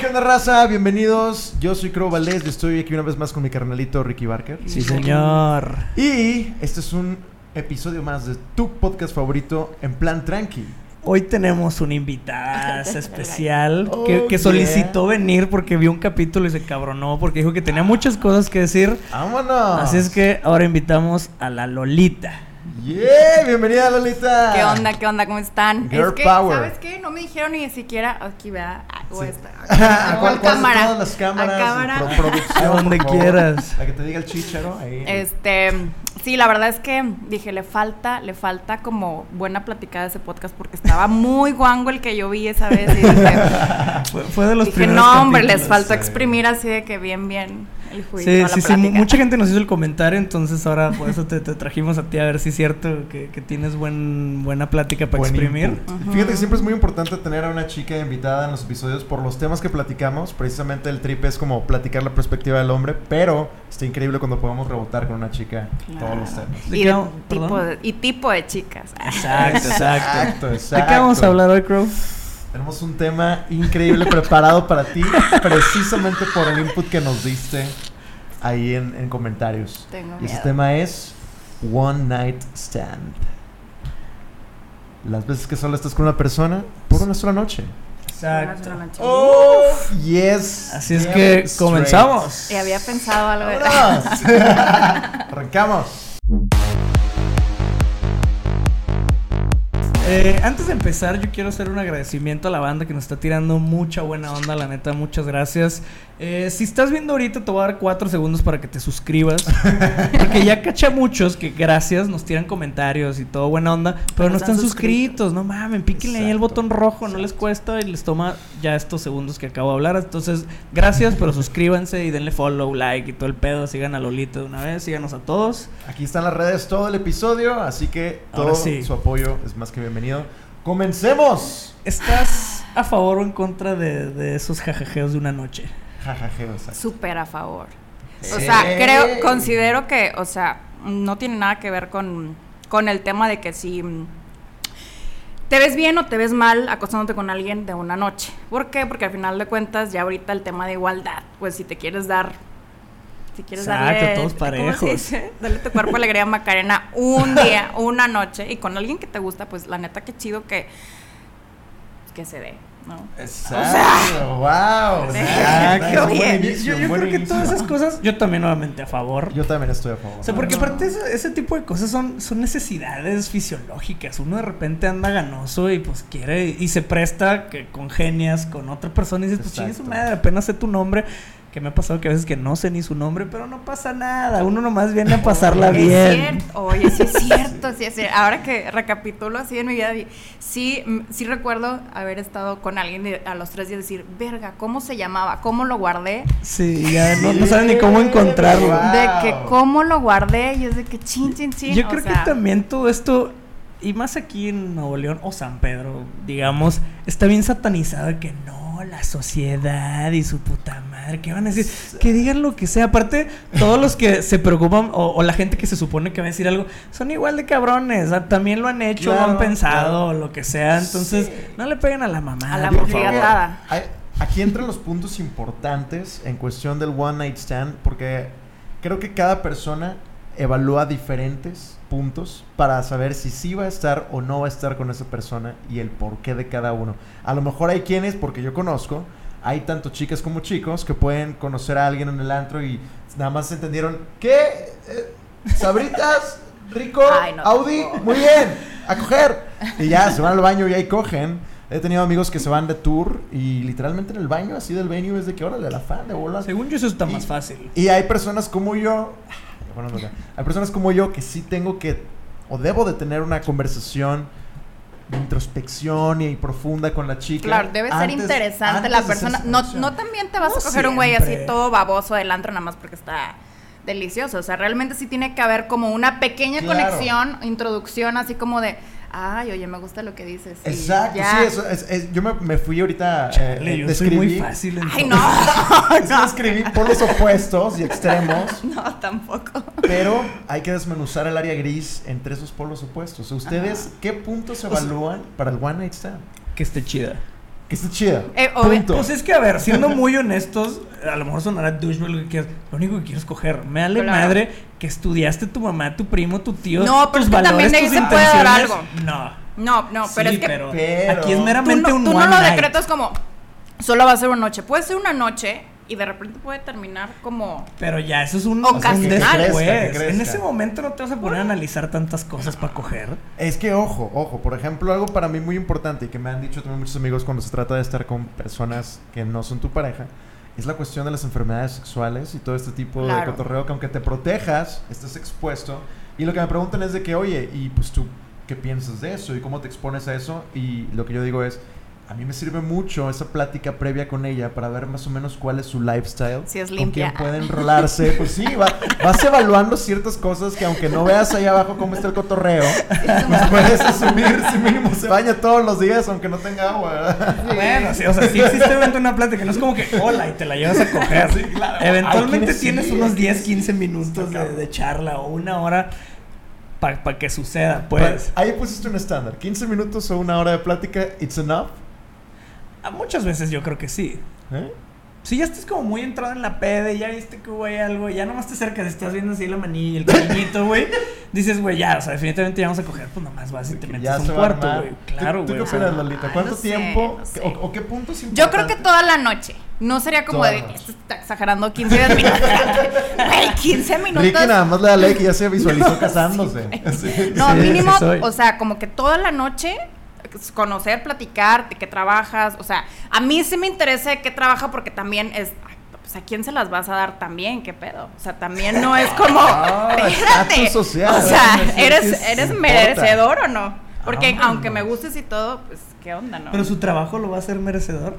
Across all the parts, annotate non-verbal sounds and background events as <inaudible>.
¿qué onda, raza? Bienvenidos. Yo soy Crow Valdés y estoy aquí una vez más con mi carnalito Ricky Barker. Sí, señor. Y este es un episodio más de tu podcast favorito en plan tranqui. Hoy tenemos una invitada <laughs> especial Oh, que, que yeah. solicitó venir porque vio un capítulo y se cabronó porque dijo que tenía muchas cosas que decir. ¡Vámonos! Así es que ahora invitamos a la Lolita. ¡Yeah! Bienvenida, Lolita. ¿Qué onda? ¿Qué onda? ¿Cómo están? Girl es que, power. ¿sabes qué? No me dijeron ni siquiera aquí, ¿verdad? Ah, O Sí. esta. <laughs> ¿A O cuál, cámara. todas las cámaras? A cámara. Pro- producción, <laughs> A donde quieras. La que te diga el chicharo. Ahí. Este, sí, la verdad es que dije, le falta, le falta como buena platicada de ese podcast porque estaba <laughs> muy guango el que yo vi esa vez y dije, Fue, fue de los dije, primeros no, hombre, les sí. exprimir así de que bien, bien Sí, la sí, sí, mucha gente nos hizo el comentario, entonces ahora por eso te, te trajimos a ti a ver si es cierto que, que tienes buen, buena plática para Buen exprimir. Fíjate que siempre es muy importante tener a una chica invitada en los episodios por los temas que platicamos. Precisamente el trip es como platicar la perspectiva del hombre, pero está increíble cuando podemos rebotar con una chica todos los temas. ¿De Y, de tipo de, y tipo de chicas. Exacto, <laughs> exacto. Exacto, ¿De exacto. qué vamos a hablar hoy, Crow? Tenemos un tema increíble preparado para ti, precisamente por el input que nos diste ahí en, en comentarios. Tengo Y ese miedo. tema es One Night Stand. Las veces que solo estás con una persona por una sola noche. Exacto. Una noche. Oh, yes. Así es que straight. comenzamos. Y había pensado algo de... <laughs> Arrancamos. Eh, antes de empezar, yo quiero hacer un agradecimiento a la banda que nos está tirando mucha buena onda, la neta, muchas gracias. Eh, si estás viendo ahorita, te voy a dar cuatro segundos para que te suscribas. <laughs> Porque ya cacha muchos que gracias, nos tiran comentarios y todo buena onda, pero, no no están están suscritos. No mames, píquenle ahí el Exacto, botón rojo, no les cuesta y les toma ya estos segundos que acabo de hablar. Entonces, gracias, pero suscríbanse y denle follow, like y todo el pedo. Sigan a Lolita de una vez, síganos a todos. Aquí están las redes todo el episodio, así que todo sí. su apoyo es más que bienvenido. ¡Comencemos! ¿Estás a favor o en contra de, de esos jajajeos de una noche? Jajaje, o sea. Súper a favor. O sea, creo, considero que, o sea, no tiene nada que ver con, con el tema de que si mm, te ves bien o te ves mal acostándote con alguien de una noche. ¿Por qué? Porque al final de cuentas, ya ahorita el tema de igualdad, pues si te quieres dar, si quieres Exacto, darle, todos ¿cómo se parejos. dice? Dale tu cuerpo alegría a Macarena un día, una noche, y con alguien que te gusta, pues la neta, qué chido que, que se dé, ¿no? Exacto, wow. Exacto, <laughs> bien. Yo, inicio, yo- yo buen creo que inicio. todas esas cosas, yo también nuevamente a favor. Yo también estoy a favor. o sea, porque aparte ese, ese tipo de cosas son, son necesidades fisiológicas. Uno de repente anda ganoso y pues quiere y se presta que congenias con otra persona y dices, pues chingue su madre, apenas sé tu nombre. Que me ha pasado que a veces que no sé ni su nombre, pero no pasa nada. Uno nomás viene a <laughs> pasarla Es bien. cierto. Oye, sí es <laughs> cierto, sí es cierto. Ahora que recapitulo así en mi vida, sí, sí recuerdo haber estado con alguien y a los tres días decir, verga, ¿cómo se llamaba? ¿Cómo lo guardé? Sí, ya no, no saben ni cómo encontrarlo. Wow. De que cómo lo guardé y es de que chin, chin, chin. Yo o creo sea, que también todo esto, y más aquí en Nuevo León o San Pedro, digamos, está bien satanizado que no, la sociedad y su puta madre, ¿qué van a decir? Que digan lo que sea. Aparte, todos los que se preocupan o, o la gente que se supone que va a decir algo, son igual de cabrones. También lo han hecho, lo Claro, han pensado, claro. lo que sea. Entonces, Sí. no le peguen a la mamá. A la Aquí entran los puntos importantes en cuestión del one night stand, porque creo que cada persona evalúa diferentes puntos para saber si sí va a estar o no va a estar con esa persona y el porqué de cada uno. A lo mejor hay quienes, porque yo conozco, hay tanto chicas como chicos que pueden conocer a alguien en el antro y nada más entendieron, ¿qué? Eh, ¿Sabritas? ¿Rico? <laughs> Ay, no, ¿Audi? Muy bien, a coger. Y ya se van al baño y ahí cogen. He tenido amigos que se van de tour y literalmente en el baño, así del venue, es de que órale, la fan de bolas. Según yo, eso está Y- más fácil. Y hay personas como yo, bueno, no, no, hay personas como yo que sí tengo que, o debo de tener una conversación de introspección y profunda con la chica. Claro, debe ser antes- interesante antes la persona. No, no también te vas No a coger un güey así todo baboso del antro nada más porque está delicioso. O sea, realmente sí tiene que haber como una pequeña Claro. conexión, introducción, así como de, ay, oye, me gusta lo que dices. Exacto, ya. sí, eso es, es- yo me, me fui ahorita. Chale, eh, yo soy muy describí- fácil. Ay, entonces. no. <laughs> <laughs> Es que describí polos opuestos y extremos. <laughs> no, tampoco. Pero hay que desmenuzar el área gris entre esos polos opuestos. ¿Ustedes qué puntos evalúan para el One Night Stand? Que esté chida. Que esté chida. Eh. Punto. Pues es que, a ver, siendo <laughs> muy honestos, a lo mejor sonará douchebag lo que quieras. Lo único que quiero es coger. Me vale Claro. madre que estudiaste tu mamá, tu primo, tu tío. No, pero tus es que también valores, de ahí tus se puede dar intenciones. algo. No. No, no, pero Sí, es que pero, Pero- aquí es tú meramente no, un tú no lo night. decretas como solo va a ser una noche. Puede ser una noche y de repente puede terminar como Pero ya, eso es un, O o sea, un ocasional. después. Crezca. En ese momento no te vas a poner a analizar tantas cosas para coger. Es que ojo, ojo, por ejemplo, algo para mí muy importante y que me han dicho también muchos amigos cuando se trata de estar con personas que no son tu pareja, es la cuestión de las enfermedades sexuales y todo este tipo de Claro. cotorreo que aunque te protejas, estás expuesto. Y lo que me preguntan es de que, oye, y pues tú, ¿qué piensas de eso? ¿Y cómo te expones a eso? Y lo que yo digo es, a mí me sirve mucho esa plática previa con ella para ver más o menos cuál es su lifestyle. Si es Con limpia. quién puede enrolarse. Pues sí, va- vas evaluando ciertas cosas que aunque no veas ahí abajo cómo está el cotorreo, pues puedes asumir si mínimo se baña todos los días aunque no tenga agua. ¿verdad? Bueno, sí, o sea, sí existe una plática, no es como que hola y te la llevas a coger. Sí, claro. Eventualmente tienes sí, unos hay 10, quienes 15 minutos de, de charla o una hora para que suceda, pues. Ahí pusiste un estándar. 15 minutos o una hora de plática, it's enough. A muchas veces yo creo que sí. ¿Eh? Si ya estás como muy entrado en la pede, ya viste que güey algo, ya nomás te acercas, estás viendo así la manilla, el cariñito, güey. <laughs> Dices, güey, ya, o sea, definitivamente ya vamos a coger, pues nomás vas y te metes un cuarto, güey. ¿Tú- Claro, ¿Tú, güey. qué opinas, Lolita? ¿Cuánto no sé, tiempo? no sé. O, o qué puntos Yo creo que toda la noche. No sería como de. "Esto está exagerando 15 10 minutos. Güey, 15 minutos. Ricky nada más le da like y ya se <laughs> visualizó casándose. Sí. No, Sí, mínimo, sí o sea, como que toda la noche conocer, platicar, de qué trabajas, o sea, a mí sí me interesa de qué trabaja porque también es, pues a quién se las vas a dar también, qué pedo, o sea, también no es como, <laughs> Ah, <laughs> espérate, o sea, eres, eres merecedor o no, porque aunque me gustes y todo, pues, qué onda, ¿no? Pero su trabajo lo va a hacer merecedor.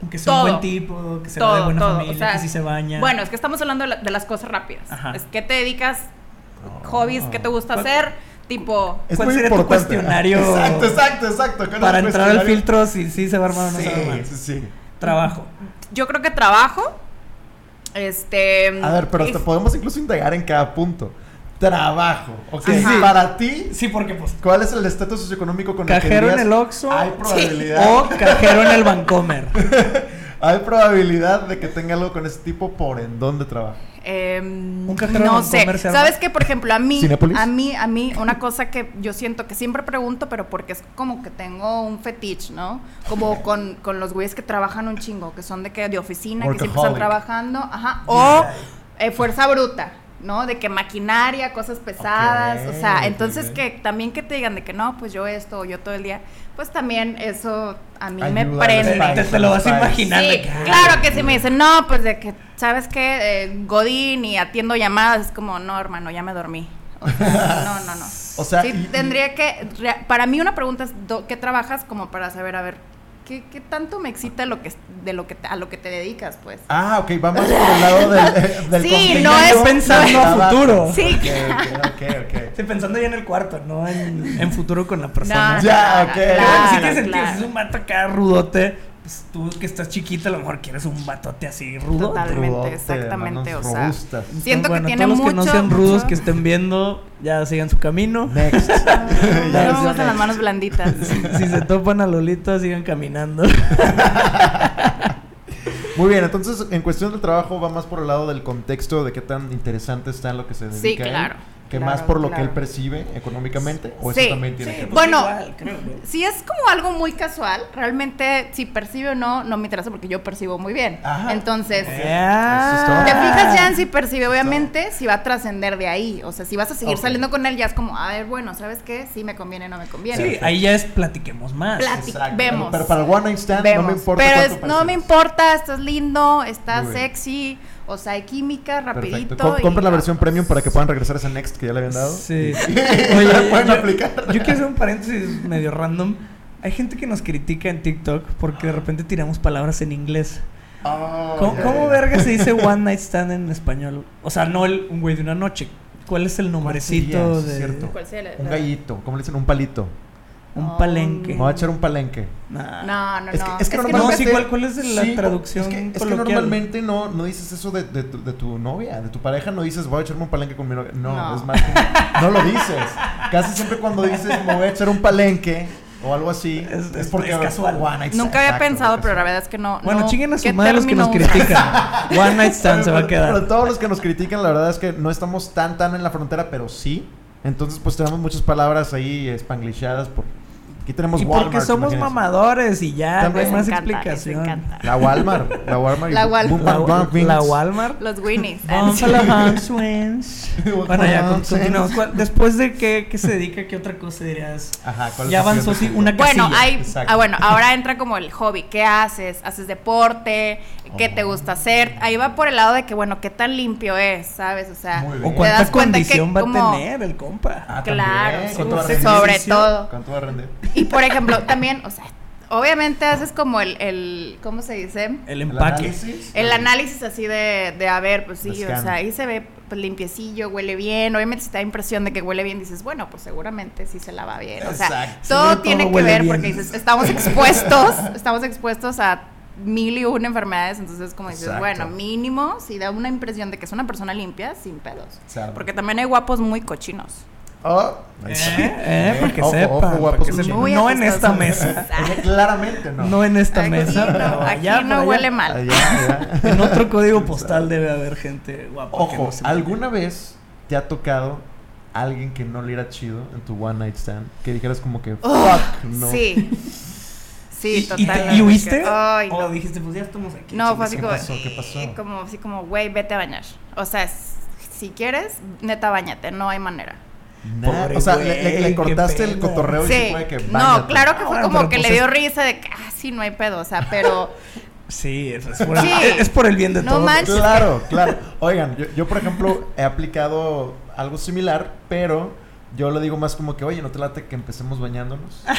Aunque sea Todo. un buen tipo, que sea de todo, buena todo, familia, o sea, que sí se baña. Bueno, es que estamos hablando de, la- de las cosas rápidas, Ajá. es que te dedicas, No. hobbies, qué te gusta ¿Cuál- hacer, tipo... Es ¿Cuál muy sería tu cuestionario Exacto, exacto, exacto. ¿Cuál es para el entrar al filtro si sí se va a armar o no Sí, se va a armar. sí, sí. Trabajo. Yo creo que trabajo. Este. A ver, pero es- hasta podemos incluso indagar en cada punto. Trabajo. Ok, Sí, sí. para ti, Sí, porque pues ¿cuál es el estatus socioeconómico con el que cajero en el Oxxo Hay probabilidad. o <laughs> cajero en el Bancomer. <laughs> Hay probabilidad de que tenga algo con ese tipo por en dónde trabaja. Em, no sé. comercial. ¿Sabes qué? Por ejemplo, a mí, ¿Cinépolis? a mí, a mí, una cosa que yo siento que siempre pregunto, pero porque es como que tengo un fetiche, ¿no? Como con, con los güeyes que trabajan un chingo, que son de que de oficina, que siempre están trabajando, ajá, o eh, fuerza bruta. ¿No? De que maquinaria, cosas pesadas, o sea, entonces que también que te digan de que no, pues yo esto, yo todo el día, pues también eso a mí Ayuda me prende. Te, te lo vas a Spice. imaginar. de Sí, que, ah, claro que si me dicen, no, pues de que, ¿sabes qué? Eh, Godín y atiendo llamadas, es como, no, hermano, ya me dormí. O sea, <laughs> no, no, no. O sea, sí, y- tendría que, para mí una pregunta es, ¿qué trabajas? Como para saber, a ver, ¿qué, qué tanto me excita lo que, de lo que, te- a lo que te dedicas, pues? Ah, ok, vamos por el lado del, eh, <laughs> del Sí, no es- pensando a futuro. Sí, Ok, claro. ok, ok. Sí, pensando ya en el cuarto, no en, en futuro con la persona. No, Ya, ok. Claro, sí tiene sentido, claro. si es un vato acá rudote, pues tú que estás chiquita, a lo mejor quieres un batote así rudo. Total. Totalmente, Rudote, exactamente, o sea, robustas. Siento Bueno, que tiene todos los que no sean rudos mucho- que estén viendo, ya sigan su camino. Next. <laughs> No, Ya, gustan las manos blanditas. si se topan a Lolita, sigan caminando. <laughs> Muy bien, entonces en cuestión del trabajo va más por el lado del contexto de qué tan interesante está lo que se dedica. Sí, él, claro, Que claro, más por lo que él percibe económicamente. O Sí, eso también tiene sí. que ver. Bueno, igual, creo, ¿no? Si es como algo muy casual, realmente si percibe o no, no me interesa porque yo percibo muy bien. Ajá. Entonces, es todo. te fijas ya en si percibe, obviamente, si va a trascender de ahí. O sea, si vas a seguir saliendo con él, ya es como, a ver, bueno, ¿sabes qué? Si me conviene, no me conviene. Sí, ahí ya es platiquemos más. Exacto. vemos. Pero para el One Night Stand no me importa. Pero es- no me importa, estás lindo, estás bien. O sea, hay química, rapidito. Perfecto. Com- y compren la versión vámonos. premium para que puedan regresar a ese Next que ya le habían dado. Sí. <laughs> Oye, pueden yo, aplicar. yo quiero hacer un paréntesis medio random. Hay gente que nos critica en TikTok porque de repente tiramos palabras en inglés. Oh, ¿Cómo, verga se dice <laughs> one night stand en español? O sea, no el, un güey de una noche. ¿Cuál es el nombrecito Sí, de es cierto. ¿Cuál sería la- Un gallito, ¿cómo le dicen? Un palito. Un No. palenque? Me voy a echar un palenque. Nah. No, no, Es que, no. es que No, normalmente. sí, ¿cuál- es la Sí, traducción Es que, es que coloquial? normalmente no, no dices eso de, de tu, de tu novia, de tu pareja. No dices, voy a echarme un palenque con mi novia. No, No. es más. como- no lo dices. Casi siempre cuando dices, me voy a echar un palenque, o algo así, Es- porque es casual. one night Nunca había exacto, pensado, pero la verdad es que no. Bueno, no. chinguen a su ¿Qué madre los que nos critican. <laughs> One Night Stand se va a Pero quedar. todos los que nos critican, la verdad es que no estamos tan tan en la frontera, pero sí. Entonces, pues tenemos muchas palabras ahí spanglichadas por aquí tenemos Y Walmart. porque somos imagínense. mamadores y ya, no También. hay más encanta, explicación. encanta. La Walmart, la Walmart. La Wal- Boom, La, Things. la Walmart. Los Winnies. Vamos a la Hans Wins. Bueno, ya continuamos. Wins. ¿Cuál- Después de qué, qué se dedica, ¿qué otra cosa dirías? Ajá, ¿cuál Ya avanzó sí, una Bueno, casilla. hay, Exacto. ah, bueno, ahora entra como el hobby. ¿Qué haces? ¿Haces deporte? ¿Qué te Oh. gusta hacer? Ahí va por el lado de que, bueno, ¿qué tan limpio es? ¿Sabes? O sea, Muy ¿O bien. te cuánta das cuenta que condición va como- a tener el compa? Ah, Claro, también. sí, ¿Cuánto va a sí, rendir? sobre todo. ¿Cuánto va a rendir? Y por ejemplo, también, o sea, obviamente haces como el, el ¿cómo se dice? El ¿El empaque. análisis? El análisis así de, de a ver, pues sí, o scan. sea, ahí se ve pues, limpiecillo, huele bien. Obviamente, si te da impresión de que huele bien, dices, bueno, pues seguramente sí se lava bien. O sea, Exacto. todo tiene todo que ver bien. porque dices, estamos expuestos, estamos expuestos a mil y una enfermedades. Entonces, como dices, Exacto. bueno, mínimo, si da una impresión de que es una persona limpia, sin pedos. Porque también hay guapos muy cochinos. Oh, Eh, eh, para que Ojo, para que. Muy No en esta mesa. <laughs> Claramente no. No en esta Aquí mesa. no, pero aquí allá, no allá. huele mal. Allá, allá. <laughs> En otro código postal debe haber gente guapa. que Ojo, no ¿alguna vez te ha tocado alguien que no le era chido en tu one night stand? Que dijeras como que, fuck, no. Sí. <laughs> Sí, ¿Y, y, te- totalmente. ¿y huiste? Ay, ¿O no. dijiste, pues ya estamos aquí? No, fue así ¿Qué como, pasó? ¿Qué pasó? como así como, güey, vete a bañar. O sea, si quieres, neta, bañate, no hay manera. Pobre o sea, le, le- le güey, cortaste el cotorreo y Sí. se fue de que No, claro que fue como que pues le dio es- risa de que, ah, sí, no hay pedo, o sea, <laughs> pero Sí, eso es por, Sí. el, es por el bien de No todos. manches. Claro, claro. Oigan, yo, yo, por ejemplo he aplicado algo similar, pero yo le digo más como que, oye, ¿no te late que empecemos bañándonos? <laughs>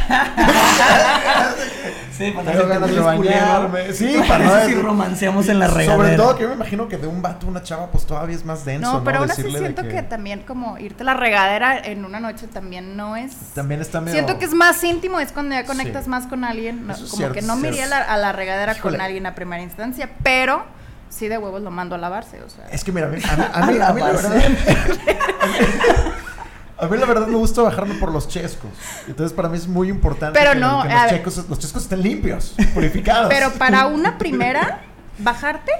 Sí, para Tengo no ganas de bañarme. Sí, ¿Qué <laughs> te para no si decir- romanceamos en la regadera. Sobre todo que yo me imagino que de un vato a una chava, pues todavía es más denso, ¿no? no, pero aún así Decirle de siento que... también como irte a la regadera en una noche también no es... También está medio... Siento que es más íntimo, es cuando ya conectas Sí. más con alguien. no- como cierto, que no me iría a la, cierto. a la regadera Híjole. con alguien a primera instancia, pero sí de huevos lo mando a lavarse, o sea. Es que mira, a mí, a mí, a <laughs> mí- a mí la verdad... A mí la verdad me gusta bajarme por los chescos. Entonces para mí es muy importante Pero que, no, que los, ver. chescos, los chescos estén limpios, purificados. Pero para una primera, bajarte,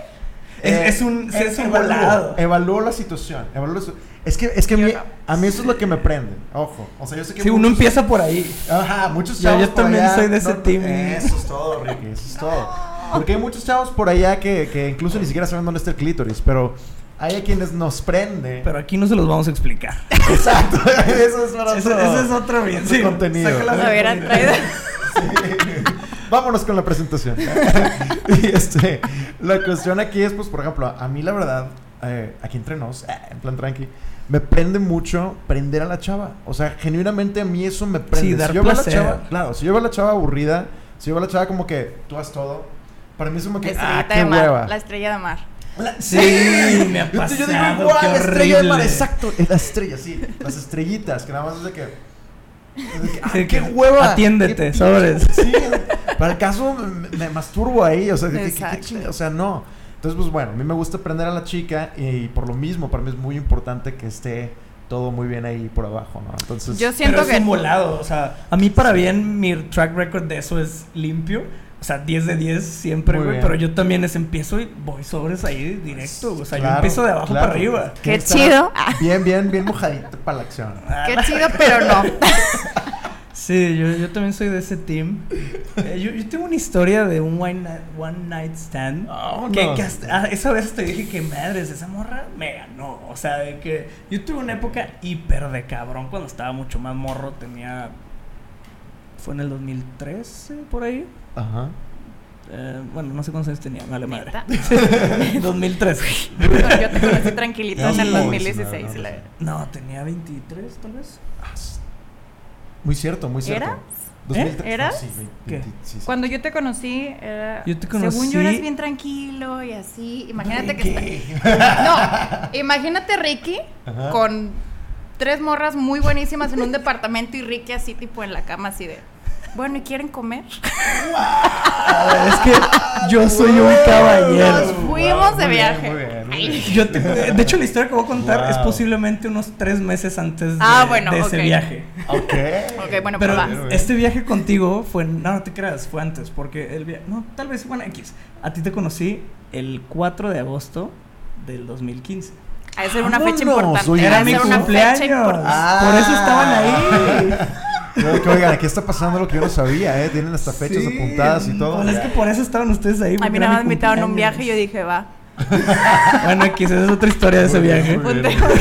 Es, Eh, es un, es un evalúo, volado. evalúo la situación. evalúo es que, es que a mí, Yo a mí eso es lo que me prende. Ojo. O sea, yo sé que Si uno muchos- empieza por ahí. Ajá, muchos Yo- chavos yo por también allá soy de ese no- team. Eso es todo, Ricky, eso es todo. Porque hay muchos chavos por allá que, que incluso ni siquiera saben dónde está el clítoris, pero hay a quienes nos prende. Pero aquí no se los vamos a explicar. <laughs> Exacto, <laughs> eso es para Ese, otro, ese es otro bien. sí, contenido. hubieran traído. <laughs> Vámonos con la presentación. y este, la cuestión aquí es, pues, por ejemplo, a mí la verdad, eh, aquí entre nos, eh, en plan tranqui, me prende mucho prender a la chava. O sea, genuinamente a mí eso me prende. Sí, dar si yo veo a la chava, claro, si yo veo a la chava aburrida, si yo veo a la chava como que tú haz todo, para mí es como que, ah, qué de mar. hueva. La estrella de mar. Sí, <laughs> me ha Yo, te- yo digo pasado, igual, qué la estrella de mar, exacto, es la estrella, sí, las estrellitas, que nada más es de que... es de que, ah, Sí, qué que <laughs> hueva. atiéndete, qué sobres. Sí, para el caso me, me masturbo ahí, o sea, de que- que- que Exacto. chinga- o sea, no. Entonces, pues bueno, a mí me gusta aprender a la chica y por lo mismo, para mí es muy importante que esté todo muy bien ahí por abajo, ¿no? Entonces, Yo Pero siento es que un volado. O sea, a mí para bien mi track record de eso es limpio. O sea, 10 de 10 siempre, güey. Pero yo también les empiezo y voy sobres ahí directo. O sea, yo empiezo de abajo claro. para arriba. Qué Está chido. Bien, bien, bien mojadito para la acción. Ah, qué chido, pero no. <laughs> Sí, yo, yo también soy de ese team. Eh, yo, yo tengo una historia de un one night, one night stand. Vámonos. que, que hasta- ah, esa vez te dije que madres, esa morra me ganó. O sea, de que yo tuve una época hiper de cabrón cuando estaba mucho más morro. Tenía. Fue en el 2013, por ahí. Ajá. Eh, bueno, no sé cuántos años tenía, vale madre. Neta. <laughs> 2013. Yo te conocí tranquilito en el Sí. 2016. No, la- tenía 23 tal vez. Ah, Muy cierto, muy cierto. ¿Eras? 2003, ¿Eh? ¿Eras? Sí, veinte- ¿Qué? veinte- sí, sí. Cuando yo te conocí, era, Yo te según yo eras bien tranquilo y así. Imagínate que está... No, imagínate Ricky Ajá. con tres morras muy buenísimas en un departamento y Ricky así tipo en la cama así de... Bueno, ¿y quieren comer? Es que yo soy un caballero. Nos fuimos de Muy bien, viaje. Muy bien, muy Yo te- de hecho, la historia que voy a contar Wow. es posiblemente unos tres meses antes de, Ah, bueno, de ese ok. viaje. Ok. Ok, bueno, Pero pero va. bien. este viaje contigo fue. No, no te creas, fue antes. Porque el viaje. No, tal vez, bueno, X. A ti te conocí el 4 de agosto del 2015. Ha de ser una fecha Vámonos, importante. oye. ha Era mi ser una fecha cumpleaños. importante. Ah. Por eso estaban ahí. Que, oigan, aquí está pasando lo que yo no sabía, ¿eh? Tienen hasta fechas Sí, apuntadas y todo. Pues es que por eso estaban ustedes ahí. A mí nada más me invitaron a un viaje y yo dije, va. <laughs> Bueno, X, esa es otra historia de ese viaje. muy bien. Ok.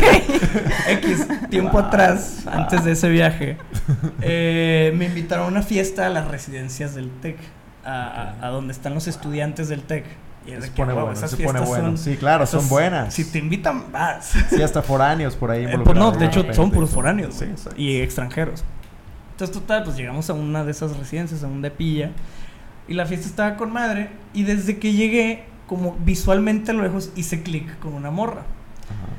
X, tiempo atrás, antes de ese viaje, <laughs> eh, me invitaron a una fiesta a las residencias del TEC, a, a- a donde están los estudiantes del TEC. Y es de Se que, pone wow, bueno, esas se pone fiestas bueno. son- Sí, claro, son buenas. Si te invitan, vas. Sí, hasta foráneos por ahí. Eh, pues no, de hecho son puros foráneos Sí, y extranjeros. Entonces, total, pues llegamos a una de esas residencias, a un de pilla, y la fiesta estaba con madre, y desde que llegué, como visualmente a lo lejos, hice clic con una morra. Ajá.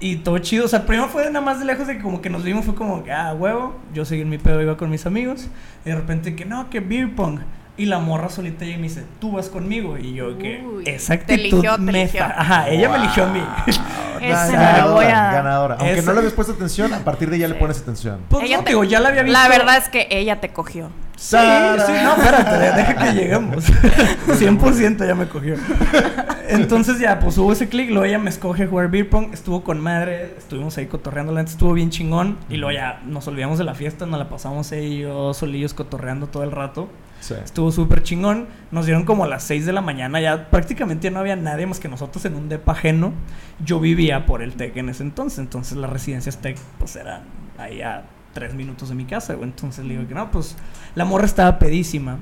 Y todo chido, o sea, primero fue nada más de lejos de que como que nos vimos, fue como ah, huevo, yo seguí en mi pedo, iba con mis amigos, y de repente que no, que beer pong. Y la morra solita llega y me dice, tú vas conmigo. Y yo que, Uy, esa te actitud eligió, te me Ajá, ella me eligió a mí. <laughs> Me ganadora, ganadora. Aunque no le habías puesto atención, a partir de ya le pones atención. Pues Ella no, te- digo, ya la había visto. La verdad es que ella te cogió. Sí, sí, no, espérate, de- deja que lleguemos. <laughs> 100% ya me cogió. Entonces ya, pues hubo ese clic, luego ella me escoge jugar beer pong, estuvo con madre, estuvimos ahí cotorreando, la estuvo bien chingón, y luego ya nos olvidamos de la fiesta, nos la pasamos ahí yo solillos cotorreando todo el rato. Sí. Estuvo súper chingón, nos dieron como a las 6 de la mañana, ya prácticamente ya no había nadie más que nosotros en un depa ajeno. Yo vivía por el TEC en ese entonces, entonces las residencias TEC pues eran ahí a tres minutos de mi casa, güey. Entonces le digo que no, pues la morra estaba pedísima. Y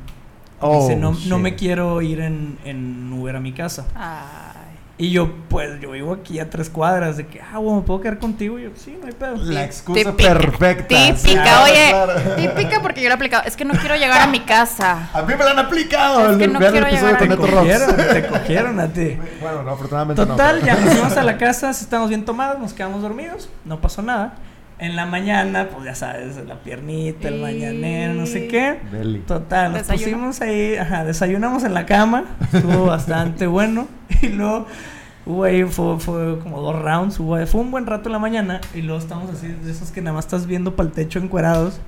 Oh, dice, no, no me quiero ir en, en Uber a mi casa. Ay. Y yo, pues, yo vivo aquí a tres cuadras de que, ah, bueno, ¿me puedo quedar contigo? Y yo, sí, no hay pedo. La excusa Típica, perfecta. Típica, Sí, oye. claro. Típica porque yo lo he aplicado. Es que no quiero llegar a mi casa. A mí me la han aplicado. Es que no quiero episodio llegar a- Rocks. cogieron, te cogieron a ti. Bueno, no, afortunadamente no. Total, pero- ya nos fuimos a la casa, estábamos bien tomados, nos quedamos dormidos, no pasó nada. En la mañana, pues ya sabes, la piernita, el Y- mañanero, no sé qué. Deli. Total, nos Desayuno. pusimos ahí, ajá, desayunamos en la cama, estuvo <laughs> bastante bueno. <laughs> Y luego, hubo ahí, fue, fue como dos rounds, hubo, fue un buen rato en la mañana. Y luego estamos así, de esos que nada más estás viendo para el techo encuerados.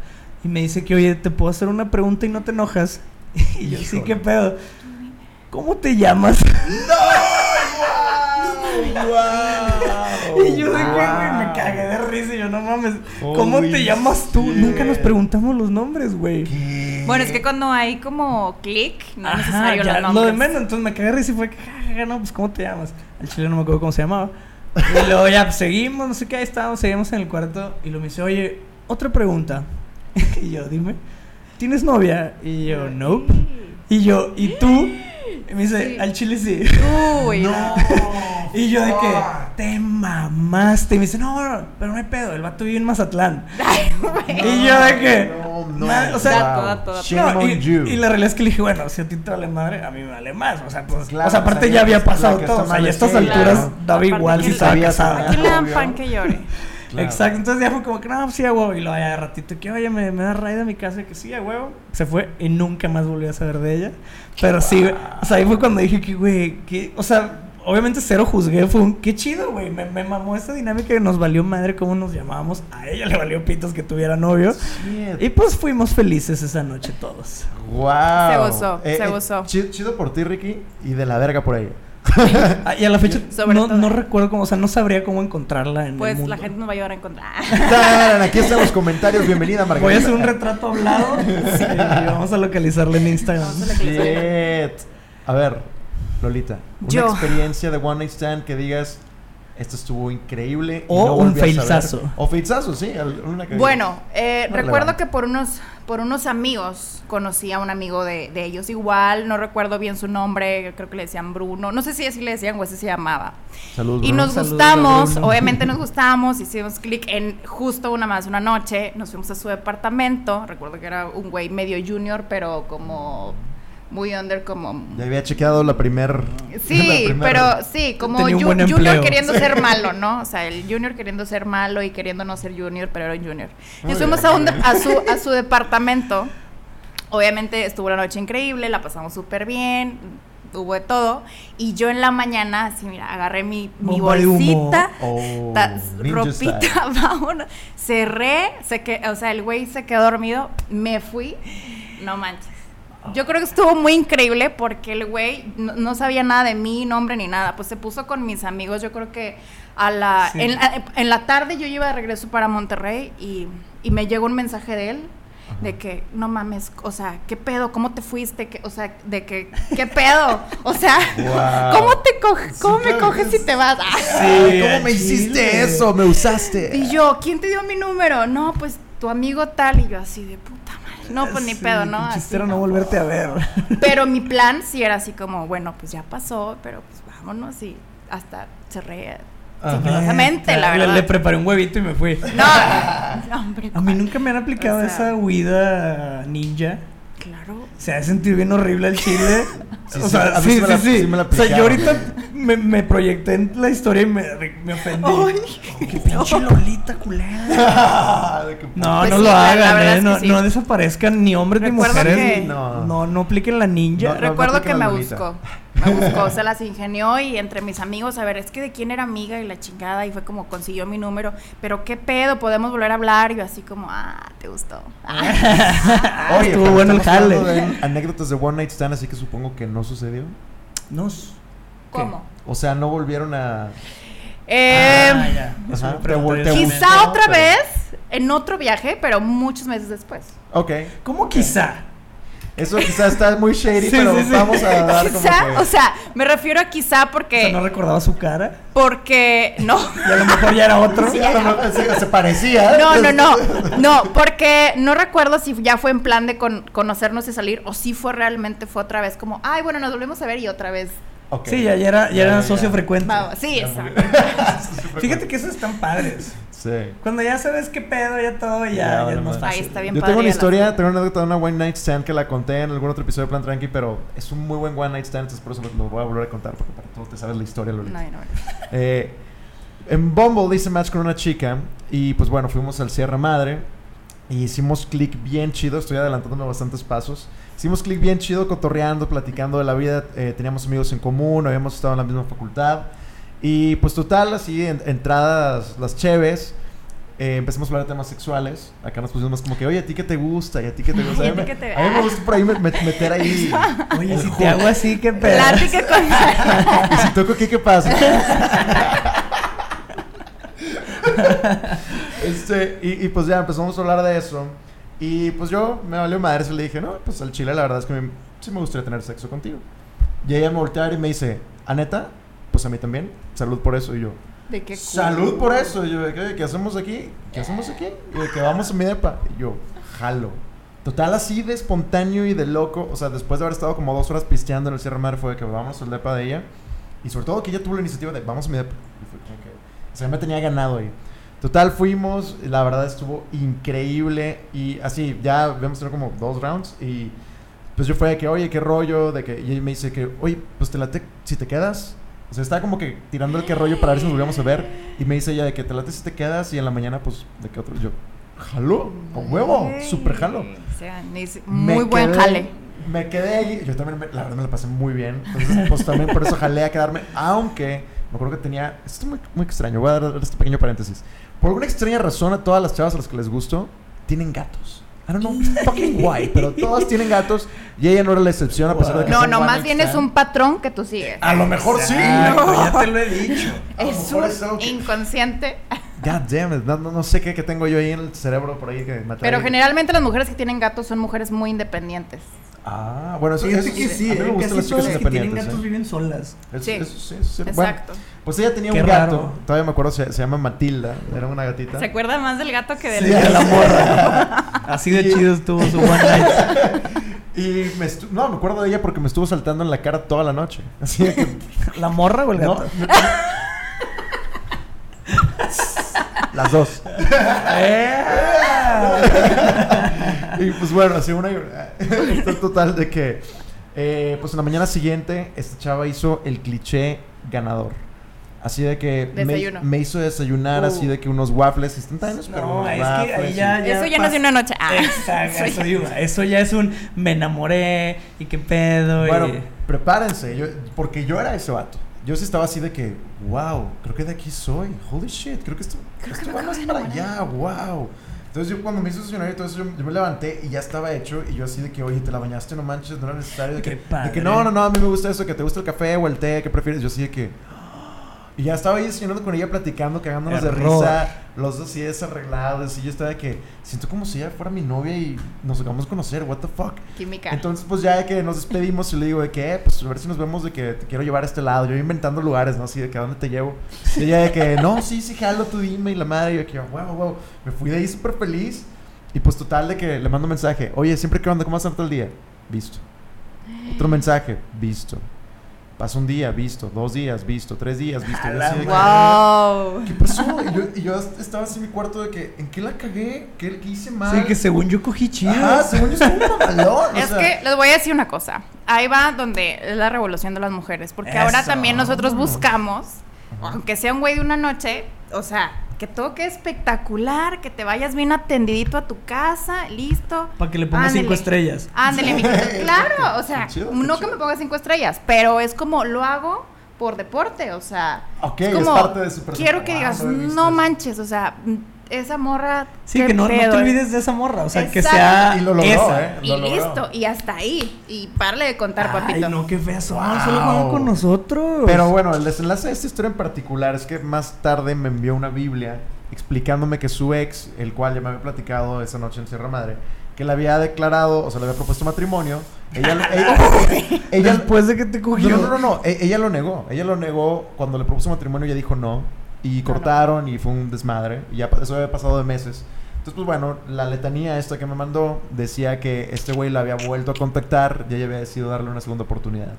Y me dice que, oye, ¿te puedo hacer una pregunta y no te enojas? <laughs> Y yo, sí. ¿qué pedo? ¿Cómo te llamas? ¡Wow! Y yo de que, güey, me Wow. cagué de risa. Y yo, no mames, ¿cómo Holy te llamas tú? shit. Nunca nos preguntamos los nombres, güey. Bueno, es que cuando hay como clic, no es necesario ya, los lo de nombres. menos. Entonces me cagué de risa y fue que, "Ja, ja, ja, no, pues, ¿cómo te llamas? Al chile no me acuerdo cómo se llamaba. Y luego ya pues, seguimos, no sé qué, ahí estábamos, seguimos en el cuarto. Y luego me dice, oye, otra pregunta. <laughs> y yo, dime, ¿tienes novia? Y yo, no. Y yo, ¿y tú? Y me dice, Sí. al chile sí. Uy, <laughs> no. Y yo de que, te mamaste. Y me dice, no, pero no hay pedo, el vato vive en Mazatlán. <laughs> Y yo de que, No, o sea, no, on y, la realidad es que le dije, bueno, si a ti te vale madre, a mí me vale más. O sea, pues, Claro, o sea, aparte ya había pasado todo. O sea, y a estas alturas daba igual si sabía casada. saber. ¿A quién le dan pan que llore? Claro. Exacto, entonces ya fue como que no, pues sí, a huevo. Y lo vaya de ratito, que oye, me, me da raid a mi casa, que sí, a huevo. Se fue y nunca más volví a saber de ella. Pero sí, o sea, ahí fue cuando dije que, güey, que, o sea, obviamente cero juzgué, fue un, qué chido, güey. Me, me mamó esa dinámica que nos valió madre cómo nos llamábamos. A ella le valió pitos que tuviera novio. Shit. Y pues fuimos felices esa noche todos. Wow. Se gozó, se gozó. Chido, chido por ti, Ricky, y de la verga por ella. <laughs> Y a la fecha Sobre no, no recuerdo cómo, o sea, no sabría cómo encontrarla en el Pues mundo. la gente nos va a llevar a encontrar. <laughs> Aquí están los comentarios. Bienvenida, Margarita. Voy a hacer un retrato hablado y <laughs> vamos a localizarla en Instagram. Vamos a localizarla. Shit. A ver, Lolita, una Yo. experiencia de One Night Stand que digas, esto estuvo increíble. y O no un volví a saber". failsazo. O failsazo, sí. al- una que- Bueno, eh, No recuerdo relevante. que por unos, por unos amigos conocí a un amigo de, de ellos igual, no recuerdo bien su nombre, creo que le decían Bruno, no sé si así le decían o así se llamaba. Saludos, Y nos gustamos, Bruno. obviamente nos <laughs> gustamos, hicimos clic en justo una más una noche, nos fuimos a su departamento, recuerdo que era un güey medio junior, pero como muy under, como... Ya había chequeado la primer... <laughs> Sí, la primer- pero sí, como ju- junior empleo. queriendo ser malo, ¿no? O sea, el junior queriendo ser malo y queriendo no ser junior, pero era un junior. Y fuimos a, un a, su, a su departamento. Obviamente estuvo la noche increíble, la pasamos súper bien. hubo de todo. Y yo en la mañana, así, mira, agarré mi, mi bolsita, Oh, ropita, <laughs> vámonos. Cerré, se que, o sea, el güey se quedó dormido, me fui, no manches. Yo creo que estuvo muy increíble porque el güey no, no sabía nada de mí, nombre ni nada. Pues se puso con mis amigos. Yo creo que a la, Sí. en, la en la tarde yo iba de regreso para Monterrey y, y me llegó un mensaje de él de que no mames, o sea, ¿qué pedo? ¿Cómo te fuiste? ¿Qué- o sea, de que ¿qué pedo? O sea, Wow. ¿cómo te coges? Sí, ¿Cómo me coges es- si te vas? Ah. ¿Cómo me hiciste eso? Me usaste. Y yo, ¿quién te dio mi número? No, pues tu amigo tal. Y yo así de puta madre. No, pues ni Sí, pedo, ¿no? Así, no ¿no? volverte a ver. <laughs> Pero mi plan sí era así como, bueno, pues ya pasó, pero pues vámonos y hasta cerré sigilosamente, la verdad. Le, preparé un huevito y me fui. No, no, <laughs> hombre. A mí nunca me han aplicado O sea- esa huida ninja. Claro. Se ha sentido bien horrible el chile. Sí, o sí, sea, a mí sí, sí me la- sí, me la o sea, yo ahorita me, me proyecté en la historia y me, me ofendí. Ay, ¡Qué pinche Lolita culera! <laughs> No, Pues no sí, lo hagan, eh. es No, que no desaparezcan ni hombres ni mujeres. que- No. No, no apliquen la ninja. No, no. Recuerdo que me buscó. Me buscó, se las ingenió y entre mis amigos, a ver, es que de quién era amiga y la chingada y fue como consiguió mi número, pero qué pedo, podemos volver a hablar y yo así como, ah, te gustó. Ah. Oye, Estuvo bueno el jale. de anécdotas de One Night Stand, así que supongo que no sucedió. No. ¿Cómo? O sea, no volvieron a. Eh, Ah, ya. Ajá, te te quizá otra pero- vez en otro viaje, pero muchos meses después. Ok. ¿Cómo quizá? Eso quizás está muy shady, Sí, pero sí, sí. vamos a dar como Quizá, que- o sea, me refiero a quizá O porque sea, no recordaba su cara. porque no. <laughs> Y a lo mejor ya era otro. Se, se parecía. No, no, no. <laughs> No, porque no recuerdo si ya fue en plan de con- conocernos y salir o si fue realmente fue otra vez como, ay, bueno, nos volvemos a ver y otra vez. Sí, ya, ya era, ya era socio frecuente. Vamos, sí, Ya, exacto. <laughs> <laughs> Fíjate que esos están padres. Sí. Cuando ya sabes qué pedo, ya todo, ya, Ya, ya, es más madre. fácil. Ahí está bien Yo padre tengo una historia, tengo una anécdota de una One Night Stand que la conté en algún otro episodio de Plan Tranqui, pero es un muy buen One Night Stand, entonces por eso lo, lo voy a volver a contar, porque para todo te sabes la historia, Lolita. No, no, no. Eh, en Bumble hice match con una chica y pues bueno, fuimos al Sierra Madre y hicimos clic bien chido, estoy adelantándome bastantes pasos. Hicimos clic bien chido, cotorreando, platicando de la vida, eh, teníamos amigos en común, habíamos estado en la misma facultad y pues total, así, en- entradas las cheves. eh, empezamos a hablar de temas sexuales. Acá nos pusimos como que, oye, ¿a ti qué te gusta? ¿Y a ti qué te gusta? <laughs> ¿Y a mí me, qué te- a mí me gusta por ahí me- me- meter ahí. <laughs> Oye, si te hago así, qué pedo. Plática <laughs> con. ¿Y si toco aquí, qué pasa? Este, y, y pues ya empezamos a hablar de eso. Y pues yo me valió madre, y le dije, no, pues al chile la verdad es que me- sí me gustaría tener sexo contigo. Y ella me voltea y me dice, ¿a neta? Pues a mí también. Salud por eso. Y yo, De qué salud por eso. Y yo, de que, ¿qué hacemos aquí? ¿Qué hacemos aquí? Y de que vamos a mi depa. Y yo, jalo. Total, así de espontáneo y de loco. O sea, después de haber estado como dos horas pisteando en el Sierra Madre, fue de que vamos al depa de ella. Y sobre todo que ella tuvo la iniciativa de vamos a mi depa. Y fue que. O sea, me tenía ganado ahí. Total, fuimos. La verdad estuvo increíble. Y así, ya habíamos tenido como dos rounds. Y pues yo fue de que, oye, qué rollo. De que, y ella me dice que, oye, pues te late si te quedas. O sea, estaba como que tirando el qué rollo para ver si nos volvíamos a ver. Y me dice ella de que te late si te quedas. Y en la mañana, pues, de que otro. Yo, jalo, con huevo, súper jalo. O sea, ni si- Me muy buen quedé- jale. Me quedé allí. Yo también, me- la verdad, me la pasé muy bien. Entonces, pues también por eso jalé a quedarme. Aunque me acuerdo que tenía. Esto es muy, muy extraño. Voy a dar este pequeño paréntesis. Por alguna extraña razón, a todas las chavas a las que les gusto, tienen gatos. I don't know fucking why, pero todas tienen gatos. Y ella no era la excepción, a pesar de que. No, no, más bien es un patrón que tú sigues. A lo mejor sí. Exacto, Ya te lo he dicho. Es un es algo que- inconsciente. God damn it. No, no, no sé qué, qué tengo yo ahí en el cerebro por ahí que me. Pero generalmente las mujeres que tienen gatos son mujeres muy independientes. Ah, bueno, eso, eso que sí, A mí me eh, gustan las chicas las que tienen independientes. gatos ¿eh? viven solas. Eso, Sí. eso sí, eso sí. Bueno, Exacto. pues ella tenía Qué un gato. raro. Todavía me acuerdo, se, se llama Matilda. Era una gatita. Se acuerda más del gato que del Sí, de la morra. <laughs> Así de chido estuvo su one night. <laughs> Y me estu- no, me acuerdo de ella porque me estuvo saltando en la cara toda la noche. <laughs> Así de que. ¿La morra o el no, gato? las dos. Y pues bueno, así una. <laughs> Total de que. eh, pues en la mañana siguiente, esta chava hizo el cliché ganador. Así de que me, Desayuno. me hizo desayunar, Uh. así de que unos waffles instantáneos, pero No, unos es que ahí ya, Eso ya no es de una noche. Ah. Exacto, Eso ya- digo. Eso ya es un me enamoré y qué pedo. Bueno, y... prepárense, yo- porque yo era ese vato. Yo sí estaba así de que, wow, creo que de aquí soy. Holy shit, creo que esto, Creo que esto me va acabo más de para allá, wow. Entonces yo cuando me hizo estacionario y todo eso, yo, yo me levanté y ya estaba hecho. Y yo así de que, oye, te la bañaste, no manches, no era necesario. De que, de que no, no, no, a mí me gusta eso, que te gusta el café o el té, ¿qué prefieres? Yo así de que... Y ya estaba ahí desayunando con ella, platicando, cagándonos de risa, los dos así desarreglados. Y yo estaba de que, siento como si ella fuera mi novia y nos acabamos de conocer, what the fuck. Química. Entonces, pues ya de que nos despedimos y le digo de que, eh, pues a ver si nos vemos de que te quiero llevar a este lado. Yo inventando lugares, ¿no? Así de que a dónde te llevo. Y ella de que, no, sí, sí, jalo, tú dime. Y la madre, y yo que, wow, wow. Me fui de ahí súper feliz. Y pues total de que le mando un mensaje. Oye, siempre que onda, ¿cómo vas a estar todo el día? Visto. Otro mensaje, visto. Pasa un día, visto. Dos días, visto. Tres días, visto. A Y yo la así de que, Wow. ¿Qué pasó? Y yo, y yo estaba así en mi cuarto de que, ¿en qué la cagué? ¿Qué, qué hice mal? Sí, que según yo cogí chido. Ajá, según yo soy un mamalón. o Es sea, que les voy a decir una cosa. Ahí va donde es la revolución de las mujeres. Porque ahora también nosotros buscamos, aunque sea un güey de una noche, o sea, que todo quede espectacular, que te vayas bien atendidito a tu casa, listo. Para que le pongas cinco estrellas. Ándele, mijito. <laughs> Claro, o sea, chido, no que me ponga cinco estrellas, pero es como lo hago por deporte, o sea, Ok, es parte de su quiero que digas, Wow, no he visto no eso". manches, o sea, esa morra Sí, que no, no te eh". olvides de esa morra. O sea, que sea. Y lo logró, esa. ¿eh? Y logró. listo, y hasta ahí. Y parle de contar, Ay, papito. no, qué feas son. Wow. Solo juegan con nosotros. Pero bueno, el desenlace de esta historia en particular es que más tarde me envió una Biblia explicándome que su ex, el cual ya me había platicado esa noche en Sierra Madre, que le había declarado, o sea, le había propuesto matrimonio. Ella, lo- ella, ella- Después de que te cogió. no, no, no, no, e- ella lo negó. Ella lo negó cuando le propuso matrimonio. Ella dijo no. Y cortaron y fue un desmadre. Y ya eso había pasado de meses. Entonces, pues bueno, la letanía esta que me mandó decía que este güey la había vuelto a contactar. Ya había decidido darle una segunda oportunidad.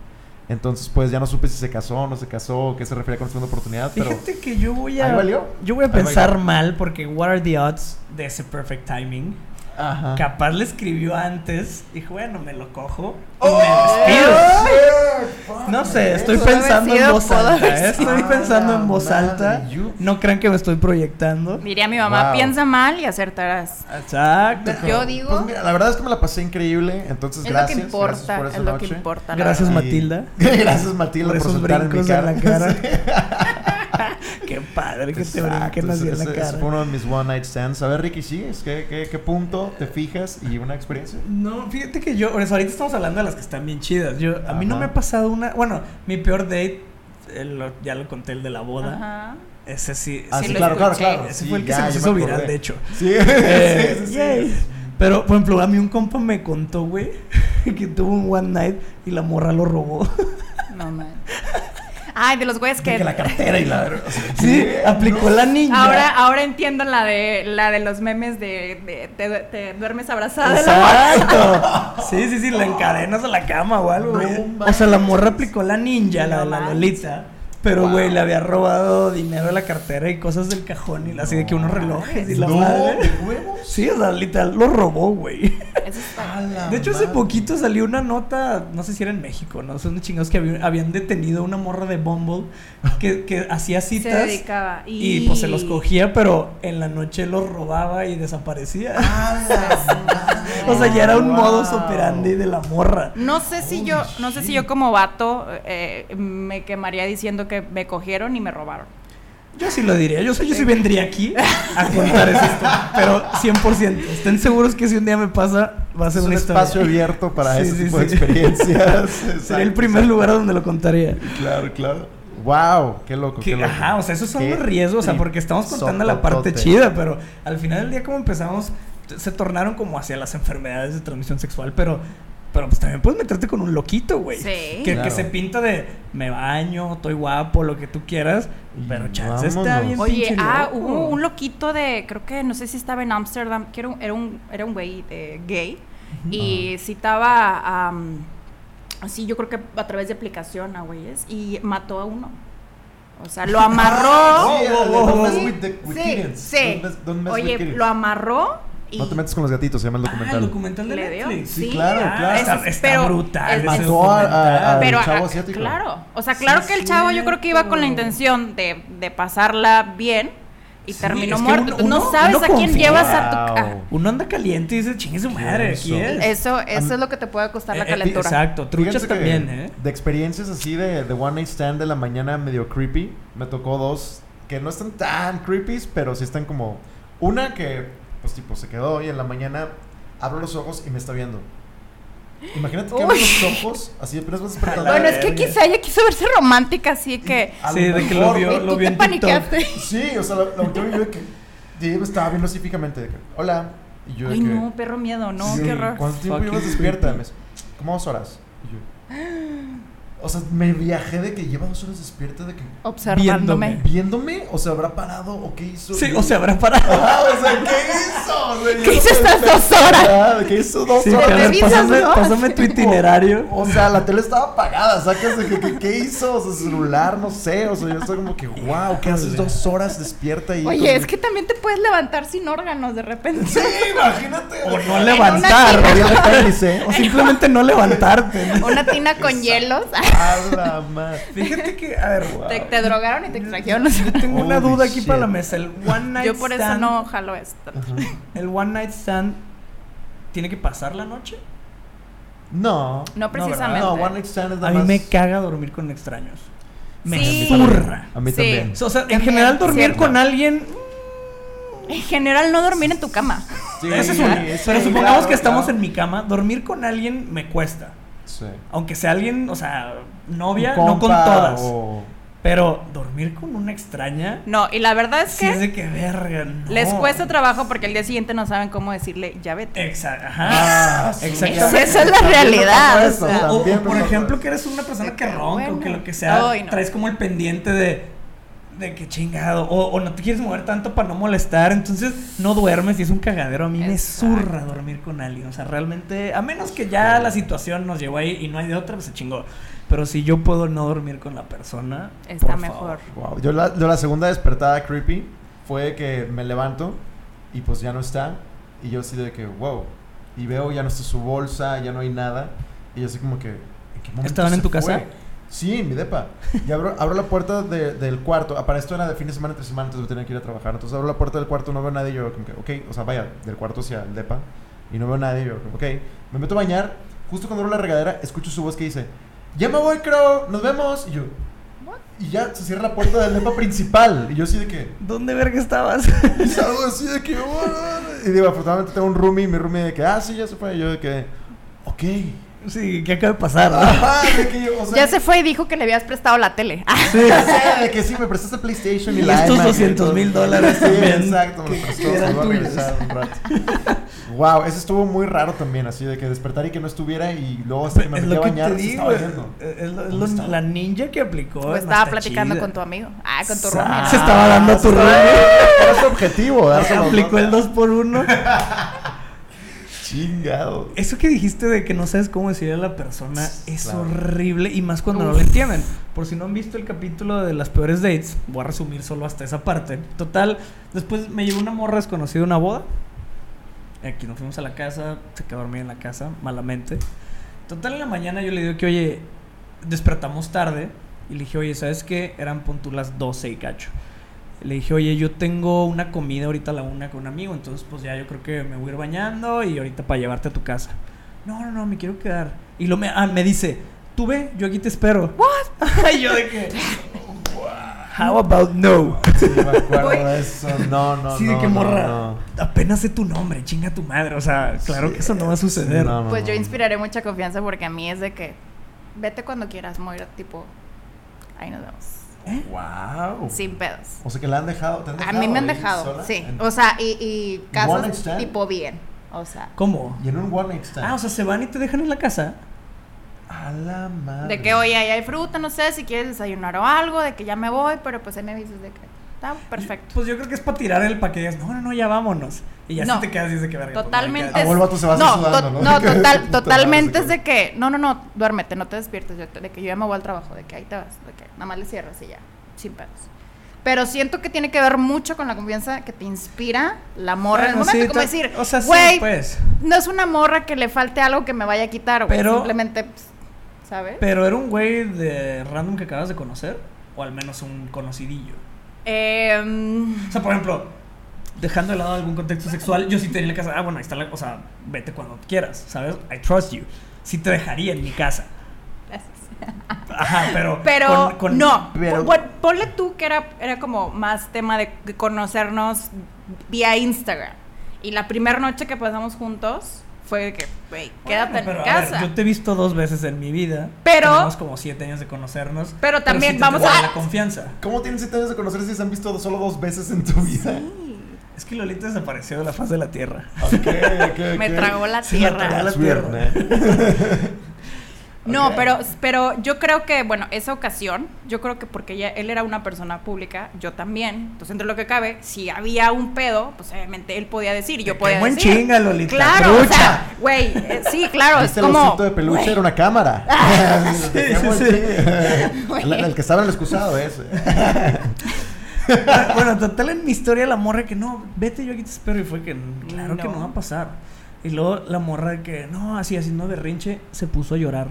Entonces, pues ya no supe si se casó o no se casó, qué se refería con segunda oportunidad. Pero Fíjate que yo voy a. Ahí valió. Yo voy a pensar mal porque what are the odds de ese perfect timing. Ajá. Capaz le escribió antes. Dijo, bueno, me lo cojo. y ¡Oh! me despido. shit, fuck, No sé, estoy pensando en voz alta. ¿eh? Estoy pensando Ah, en voz alta. No crean que me estoy proyectando. Diría mi mamá, Wow. piensa mal y acertarás. Exacto. Yo digo, Pues mira, la verdad es que me la pasé increíble. Entonces, es lo gracias. que importa, gracias por esa es lo que importa. Gracias, Matilda. <laughs> Gracias, Matilda, Por por, esos en mi cara. en la cara. <laughs> <laughs> Qué padre que te brinquen así en la cara. fue uno de mis one night stands. A ver, Ricky, ¿sigues? ¿Qué, qué, qué punto te fijas y una experiencia? No, fíjate que yo, por eso ahorita estamos hablando de las que están bien chidas. Yo, a mí no me ha pasado una, bueno, mi peor date, eh, ya lo conté el de la boda. Ajá. Ese sí, Ah, Sí, claro, claro, claro. ese Sí, fue el que ya, se nos hizo me viral, de hecho. Sí, <laughs> Eh, sí, sí. Pero, por ejemplo, a mí un compa me contó, güey, <laughs> que tuvo un one night y la morra lo robó. No, man. Ay, de los güeyes De que... que la cartera y la... <laughs> o sea, Sí, aplicó la ninja. Ahora, ahora entiendo la de la de los memes de, de- te, te duermes abrazada de. Exacto. <laughs> Sí, sí, sí, la encadenas a la cama o algo, güey. o sea, la morra aplicó la ninja, la, la. Lolita. Pero, Wow. güey, le había robado dinero de la cartera y cosas del cajón y así de que unos relojes y la no, madre. Sí, o sea, literal, lo robó, güey. De hecho, hace poquito salió una nota, no sé si era en México, ¿no? Son de chingados que habían, habían detenido una morra de Bumble que, que hacía <laughs> Se citas. dedicaba. Y pues se los cogía, pero en la noche los robaba y desaparecía. <laughs> O sea, ya era un Wow. modus operandi de la morra. No sé si yo, no sé si yo como vato eh, me quemaría diciendo que me cogieron y me robaron. Yo sí lo diría. Yo, sé- yo sí vendría aquí a contar esa historia. Pero 100%. Estén seguros que si un día me pasa, va a ser Es un una historia. espacio abierto para Sí, ese sí, tipo sí. de experiencias. <laughs> Sería el primer lugar donde lo contaría. Claro, claro. Wow, qué loco, Que, qué loco. ajá, o sea, esos son Qué los riesgos, o sea, porque estamos contando la parte chida, pero al final del día como empezamos, se tornaron como hacia las enfermedades de transmisión sexual, pero, pero pues también puedes meterte con un loquito, güey. Sí. Que, Claro. que se pinta de, me baño, estoy guapo, lo que tú quieras, pero chance está bien Oye, ah, loco. hubo un loquito de, creo que no sé si estaba en Ámsterdam, que era un, era un, era un güey eh, gay y citaba am, así yo creo que a través de aplicación a güeyes y mató a uno. O sea, lo <laughs> amarró. Sí, de Oye, lo amarró y No te metas con los gatitos, se llama el Ah, el documental. documental de Le dio. Netflix. Sí, Sí, claro, Ah, claro. Está, pero brutal. es- Mató a- a- documental. al pero chavo ah, asiático. claro, o sea, Sí, claro que el chavo yo creo que iba con la intención de, de pasarla bien y Sí, terminó muerto. uno- Tú no uno- sabes uno a quién confía. llevas a tu ca- Uno anda caliente y dice, chingue su madre, Eso. es. Eso, eso es lo que te puede costar la Eh, eh, calentura. Exacto, truchas también, ¿eh? De experiencias así de, de One Night Stand de la mañana medio creepy, me tocó dos que no están tan creepy, pero sí están como. Una que, pues tipo, se quedó y en la mañana abro los ojos y me está viendo. Imagínate que abro los ojos, así apenas vas <laughs> despertando. Bueno, es que quizá ella quiso verse romántica, así que. Sí, lo de que lo vio, lo vio te en paniqueaste. Sí, o sea, lo, lo yo de que. Me estaba viendo así fijamente, de que, hola. Y yo de Ay, que. no, perro miedo, no, Sí, qué horror. ¿Cuánto tiempo llevas despierta? Me como dos horas. Y yo. <gasps> <gasps> O sea, me viajé de que lleva dos horas despierta, de que. Observándome. ¿Viéndome? ¿O se habrá parado? ¿O qué hizo? Sí, o sea, habrá parado. Ajá, o sea, ¿qué hizo? ¿Qué hizo estas dos horas? Ajá, ¿Qué hizo dos Sí, horas? revisas, pásame, ¿no? pásame tu itinerario. O sea, la tele estaba apagada, sacas de que, que- ¿qué hizo? O sea, celular, no sé. O sea, yo estoy como que, wow, ¿qué haces dos horas despierta ahí? Oye, es que también te puedes levantar sin órganos de repente. Sí, imagínate. O no levantar. O simplemente no levantarte. Una tina con hielos. A la madre. Fíjate que, a ver, Te, te drogaron y te extrajeron. yo tengo una duda aquí shit. para la mesa. El One Night Yo por eso Stand- no jalo esto. ¿El One Night Stand tiene que pasar la noche? No. No precisamente. No, One Night Stand es A nada mí más. me caga dormir con extraños. Me Sí. zurra. A mí Sí. también. O sea, en También, general dormir cierto. con alguien, En general, no dormir en tu cama. Sí, es una. sí, Pero supongamos claro, que estamos claro. en mi cama, dormir con alguien me cuesta. Sí. Aunque sea alguien, o sea, novia, no con todas. o- Pero dormir con una extraña, No, y la verdad es sí que es de que verga. no. les cuesta trabajo porque el día siguiente no saben cómo decirle, ya vete. Exacto. Ajá. Ah, sí. Exactamente. Esa es la realidad, o eso. O, o, por ejemplo, que eres una persona que ronca o bueno. que lo que sea, Ay, no. traes como el pendiente de, de que chingado, o, o no te quieres mover tanto para no molestar, entonces no duermes y es un cagadero. A mí me zurra dormir con alguien, o sea, realmente, a menos que ya la situación nos llevó ahí y no hay de otra, pues se chingó. Pero si yo puedo no dormir con la persona, Está por mejor. favor. Wow. Yo la, yo la segunda despertada creepy fue que me levanto y pues ya no está. Y yo así de que, wow. Y veo ya no está su bolsa, ya no hay nada. Y yo así como que, ¿en qué momento ¿Estaban en tu fue? casa? Sí, en mi depa. Y abro, abro la puerta de- del cuarto. Para esto era de fin de semana, entre semana, entonces tenía que ir a trabajar. Entonces abro la puerta del cuarto, no veo a nadie. Yo, como que, ok, o sea, vaya, del cuarto hacia el depa. Y no veo a nadie. Yo, ok, me meto a bañar. Justo cuando abro la regadera, escucho su voz que dice, ya me voy, creo, nos vemos. Y yo, y ya se cierra la puerta del depa principal. Y yo así de que, ¿Dónde verga estabas? <laughs> y salgo así de que, "Oh". y digo, afortunadamente tengo un roomie. Y mi roomie de que, ah, sí, ya se fue. Y yo de que, ok. Sí, ¿qué acaba de pasar? no? Ajá, de que yo, o sea, Ya se fue y dijo que le habías prestado la tele. Ah, Sí, <laughs> sí, de que sí, me prestaste PlayStation y, Y la estos iMac y 200 todo. mil dólares Sí, también, exacto, me prestó, eran a un rato. wow, eso estuvo muy raro también, así de que despertar y que no estuviera y luego hasta que me metí a lo que bañar te se digo, estaba yendo. es lo- es ¿Dónde lo- la ninja que aplicó. no estaba platicando chida. con tu amigo. Ah, con tu roomie. Se estaba dando a tu Ah, roomie. Era su objetivo. Aplicó el 2 por 1 <laughs> Chingado. Eso que dijiste de que no sabes cómo decirle a la persona es Claro. horrible y más cuando no lo entienden. Por si no han visto el capítulo de las peores dates, voy a resumir solo hasta esa parte. Total, después me llevó una morra desconocida a una boda. Aquí nos fuimos a la casa, se quedó dormida en la casa, malamente. Total, en la mañana yo le digo que, oye, despertamos tarde. Y le dije, oye, ¿sabes qué? Eran puntulas 12 y cacho. Le dije, oye, yo tengo una comida ahorita a la una con un amigo, entonces pues ya yo creo que me voy a ir bañando y ahorita para llevarte a tu casa. No, no, no, me quiero quedar. Y lo me, ah, me dice, tú ve, yo aquí te espero. ¿What? <laughs> y yo de que, how about no? Sí, me acuerdo de eso. No, no, sí, no. de que no, morra, no. apenas sé tu nombre, chinga tu madre. O sea, claro Sí, que eso no va a suceder. no, no, Pues yo no. inspiraré mucha confianza porque a mí es de que vete cuando quieras, Moira, tipo, ahí nos vemos. ¿Eh? Wow. Sin pedos. O sea que la han dejado. ¿te han A mí me han dejado, sola? sí. En- O sea, y, y casos tipo bien. O sea, ¿Cómo? Y en un one night stand. Ah, o sea, se van y te dejan en la casa. A la madre. de que oye, ahí hay fruta, no sé si quieres desayunar o algo, de que ya me voy, pero pues ahí me dices de que está perfecto. Pues yo creo que es para tirar el pa' que digas, no, no, no, ya vámonos. Y ya No. si te quedas y dices que verga. pues, Totalmente. no, vuelvo a tu se va así no, sudando, to- ¿no? no, <laughs> total, totalmente es de que, no, no, no, duérmete, no te despiertes, yo te- de que yo ya me voy al trabajo, de que ahí te vas, de que nada más le cierras y ya, sin pedos. Pero siento que tiene que ver mucho con la confianza que te inspira la morra en el Bueno, momento, sí, como decir, o sea, sí, güey, pues. no es una morra que le falte algo que me vaya a quitar, güey, Pero- simplemente, pues, ¿sabes? Pero era un güey de random que acabas de conocer, o al menos un conocidillo. Em, O sea, por ejemplo, dejando de lado algún contexto sexual, yo sí te diría en la casa, ah, bueno, ahí está la, o sea, vete cuando quieras, ¿sabes? I trust you. Sí te dejaría en mi casa. Ajá, pero. pero con- con- no, pero- Pon- ponle tú que era, era como más tema de de conocernos vía Instagram. Y la primera noche que pasamos juntos fue que, güey, quédate Bueno, pero, en mi ver, casa. yo te he visto dos veces en mi vida. Pero- Tenemos como siete años de conocernos. Pero también sí te vamos a- la confianza. ¿Cómo tienen 7 años de conocerse si se han visto solo dos veces en tu vida? Es que Lolita desapareció de la faz de la tierra. Ok, ok, Me ok. tragó la Sí, me tierra. tragó la man. <laughs> No, pero, pero yo creo que, bueno, esa ocasión, yo creo que porque ella, él era una persona pública, yo también. Entonces, entre lo que cabe, si había un pedo, pues obviamente él podía decir y yo podía quemo en decir. chinga, Lolita, Claro, o trucha. sea, güey, eh, sí, claro, es ¿Viste el como. de peluche? Era una cámara. <laughs> <laughs> Sí, Dejemos sí, <laughs> el- que estaba en el excusado ese. Bueno, total en mi historia la morra que no, vete, yo aquí te espero. Y fue que claro que No. no va a pasar. Y luego la morra que no, así haciendo berrinche, se puso a llorar.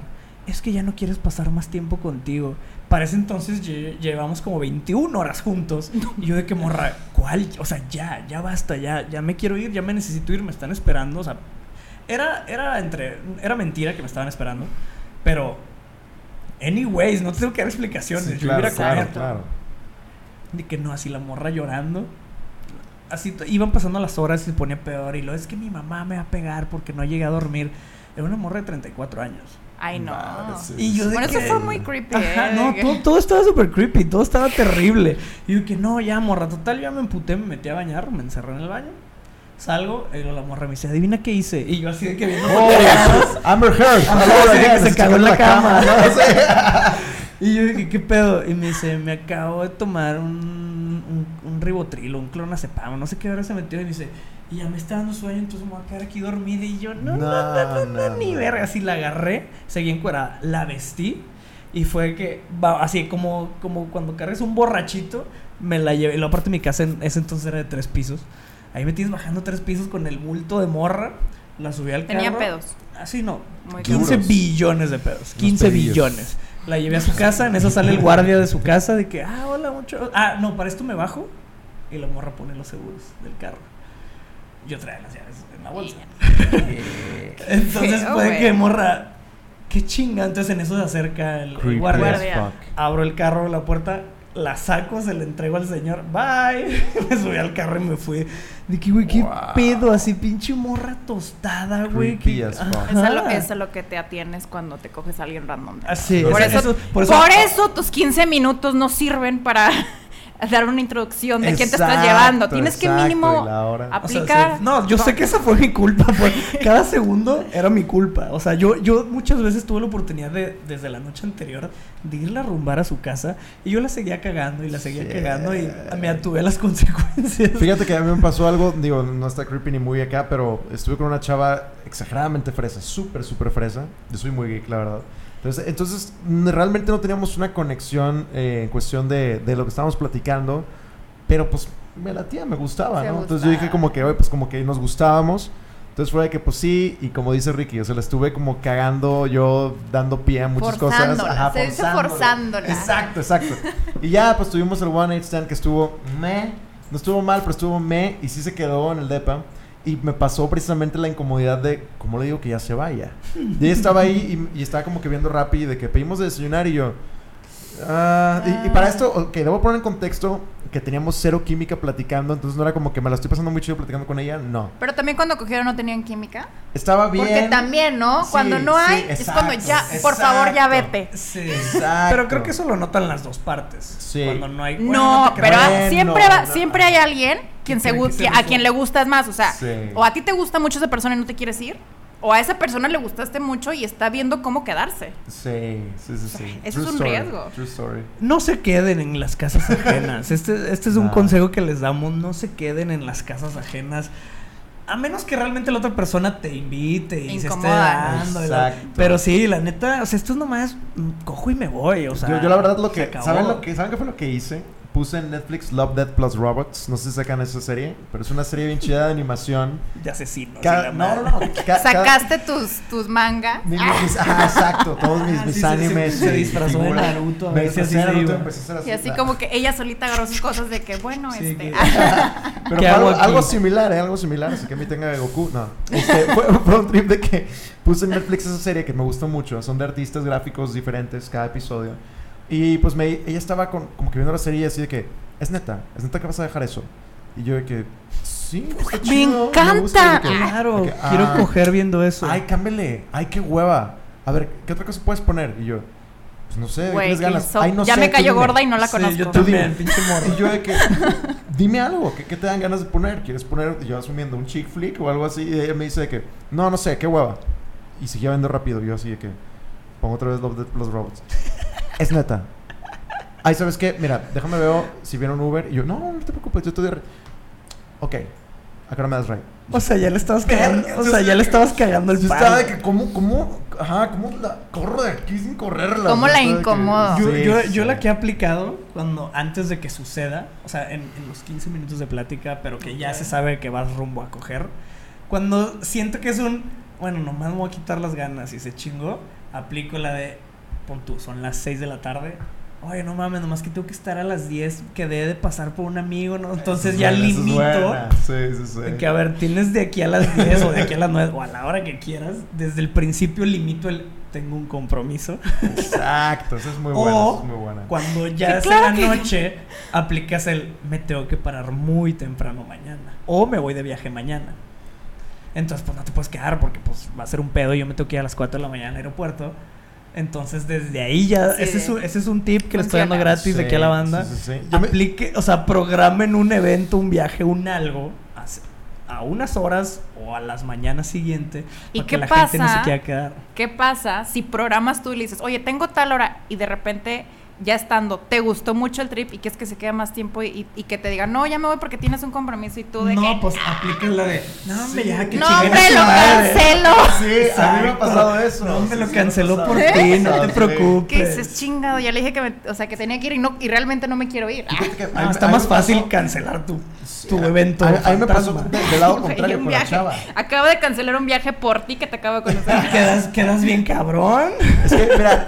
Es que ya no quieres pasar más tiempo contigo. Para ese entonces lle- llevamos como 21 horas juntos. Y yo de que morra, ¿cuál? O sea, ya, ya basta, ya, ya me quiero ir, ya me necesito ir, me están esperando. O sea, era, era entre, era mentira que me estaban esperando. Pero, anyways, no tengo que dar explicaciones. Sí, yo iba claro, claro, claro. De que no, así la morra llorando. Así iban pasando las horas y se ponía peor. Y lo es que mi mamá me va a pegar porque no llegué a dormir. Era una morra de 34 años. Ay, no. Madre, sí, Y yo de Bueno, eso fue muy creepy. Ajá, ¿eh? no, que- todo, todo estaba súper creepy, todo estaba terrible. Y yo que no, ya morra, total, ya me emputé, me metí a bañar, me encerré en el baño. Salgo, y luego la morra me dice, adivina qué hice. Y yo así de que viendo Oh. Amber Heard. Again, se cagó en la cama. ¿no? <laughs> Sí. Y yo dije, ¿qué pedo? Y me dice, me acabo de tomar un, un, un ribotril o un clonazepam, no sé qué hora se metió. Y me dice, y ya me está dando sueño, entonces me voy a quedar aquí dormida. Y yo, no, no, no, no, no, No, ni no. verga. Así la agarré, seguí encuerada, la vestí. Y fue que, así como, como cuando cargas un borrachito, me la llevé. Y aparte mi casa en ese entonces era de tres pisos. Ahí me tienes bajando tres pisos con el bulto de morra. La subí al carro. Tenía pedos. Así no. Muy 15 Duros. billones de pedos. 15 pedillos. billones. La llevé a su casa, en eso sale el guardia de su casa de que, ah, hola, mucho. Ah, no, para esto me bajo. Y la morra pone los seguros del carro. Yo traía las llaves en la bolsa. <laughs> Entonces Feo, fue que morra, qué chinga. Entonces en eso se acerca el, Creepy guardia. Abro el carro, la puerta, la saco, se la entrego al señor. Bye. <laughs> me subí al carro y me fui. De que, güey, qué Wow. pedo. Así, pinche morra tostada, güey. Que-. Eso es, lo, que te atienes cuando te coges a alguien random. Así, Por o sea, eso, por por, eso- eso, tus 15 minutos no sirven para dar una introducción de quién te estás Exacto, llevando. Tienes que exacto, mínimo hora. O sea, aplicar. sí, no, yo sé que esa fue mi culpa. pues, <laughs> cada segundo era mi culpa. O sea, yo, yo muchas veces tuve la oportunidad de, desde la noche anterior, de irla a rumbar a su casa. Y yo la seguía cagando y la seguía Sí. cagando y me atuve a las <laughs> consecuencias. Fíjate que a mí me pasó algo, digo, no está creepy ni muy acá, pero estuve con una chava exageradamente fresa, súper, súper fresa. Yo soy muy geek, la verdad. Entonces, entonces realmente no teníamos una conexión eh, en cuestión de, de lo que estábamos platicando, pero pues me latía, me gustaba, Se ¿no? Entonces yo dije como que, oye, pues como que nos gustábamos. Entonces fue de que pues sí, y como dice Ricky, o sea, la estuve como cagando yo, dando pie a muchas Forzándola, cosas. se dice forzándola. Exacto, exacto. Y ya, pues tuvimos el One Night Stand que estuvo me. No estuvo mal, pero estuvo me. Y sí se quedó en el depa. Y me pasó precisamente la incomodidad de, ¿cómo le digo que ya se vaya? Y ella estaba ahí y, y estaba como que viendo Rappi de que pedimos de desayunar y yo... ah, y, y para esto, ok, debo poner en contexto que teníamos cero química platicando, entonces no era como que me la estoy pasando muy chido platicando con ella, no. Pero también cuando cogieron no tenían química. Estaba bien. Porque también, ¿no? Sí, cuando no sí, hay, es cuando exacto, ya, por favor, ya vete. Sí. Exacto. Pero creo que eso lo notan las dos partes. Sí. Cuando no hay. bueno, No, pero. Bueno, siempre, va- no. siempre hay alguien quien se que a quien le gustas más. O sea, Sí. o a ti te gusta mucho esa persona y no te quieres ir, o a esa persona le gustaste mucho y está viendo cómo quedarse. Sí, sí, sí, sí. Eso True es un story, riesgo. True story. No se queden en las casas ajenas. Este, este es un consejo que les damos. No se queden en las casas ajenas. A menos que realmente la otra persona te invite y se esté dando. la-. Pero sí, la neta, o sea, esto es nomás cojo y me voy. O sea, yo, yo la verdad lo que. ¿saben lo que saben qué fue lo que hice? Puse en Netflix Love, Death Plus Robots. No sé si sacan esa serie, pero es una serie bien chida de animación. De asesinos. Cada- no, no, no. ca- Sacaste tus, tus mis- ajá, exacto, todos mis, Ah, mis sí, animes. se- disfrazó de. Naruto, Me si así Naruto, iba. empecé a hacer Y así la- como que ella solita agarró sus cosas de que, bueno, Sí, este. que- <laughs> Pero ¿Qué fue hago algo, similar, ¿eh? Algo similar. Así que a mí tenga Goku. No. Este, <laughs> fue, fue un trip de que puse en Netflix esa serie que me gustó mucho. Son de artistas gráficos diferentes cada episodio. Y pues me, ella estaba con- como que viendo la serie así de que, es neta, es neta que vas a dejar eso. Y yo de que, sí, está Me chido, encanta. gusta", de que- Claro, que, quiero "Ah, coger viendo eso. Ay, cámbele. Ay, qué hueva. A ver, ¿qué otra cosa puedes poner? Y yo, pues no sé, ¿de qué Güey, qué ganas? Ay, no ya sé, me cayó dime". gorda y no la Sí, conozco. yo Tú dime. también, pinche morro. Y yo de que, <laughs> dime algo, ¿qué, qué te dan ganas de poner? ¿Quieres poner, yo asumiendo, un chick flick o algo así? Y ella me dice de que, no, no sé, qué hueva. Y seguía viendo rápido, yo así de que, pongo otra vez Love Death Plus Robots. Es neta. Ay, ¿sabes qué? Mira, déjame ver si viene un Uber. Y yo, no, no te preocupes, yo te doy... re-". Ok, acá no me das right. O sea, ya le estabas cagando, o sea, ya le estabas cagando el Yo estaba de que, ¿cómo, cómo, ajá, cómo la corro de aquí sin correrla? ¿Cómo la de que- incomodo? Yo, Sí, yo, sí, yo sí. la que he aplicado cuando antes de que suceda, o sea, en, en los 15 minutos de plática, pero que ya se sabe que vas rumbo a coger, cuando siento que es un, bueno, nomás me voy a quitar las ganas y se chingó, aplico la de, pon tú, son las 6 de la tarde. Oye, no mames, nomás que tengo que estar a las 10, que debe de pasar por un amigo, ¿no? Entonces ya buena, es limito. Sí, sí, sí. Que a ver, tienes de aquí a las 10 o de aquí a las 9 o a la hora que quieras. Desde el principio limito el tengo un compromiso. Exacto, esa es muy buena, O esa es muy buena. Cuando ya Sí, es claro la que- noche, aplicas el me tengo que parar muy temprano mañana. O me voy de viaje mañana. Entonces, pues no te puedes quedar porque pues va a ser un pedo. y Yo me tengo que ir a las 4 de la mañana al aeropuerto. Entonces, desde ahí ya. Sí. Ese, es un, ese es un tip que le estoy dando gratis de aquí a la Sí, banda. sí, sí, sí. Me- Aplique, o sea, programen un evento, un viaje, un algo. A, a unas horas o a las mañanas siguientes. ¿Y para qué que la gente no se pasa? quiera quedar. ¿Qué pasa si programas tú y le dices, oye, tengo tal hora y de repente ya estando, te gustó mucho el trip y quieres que se quede más tiempo y, y que te diga, no, ya me voy porque tienes un compromiso y tú de no, que, pues apliquen la de. No, hombre, Sí. ya que no, su lo madre". cancelo. Sí, a mí me ha pasado eso. No, me lo sí, canceló me por ti, no te preocupes. Que dices, chingado, ya le dije que me, o sea, que tenía que ir y, no, y realmente no me quiero ir. Que a No, mí- está a más fácil pasó- cancelar tu, Sí, tu evento. A, a mí me pasó de- del lado <laughs> contrario un con la viaje. chava. Acabo de cancelar un viaje por ti que te acabo de conocer. <laughs> quedas, quedas bien cabrón. Es que, mira,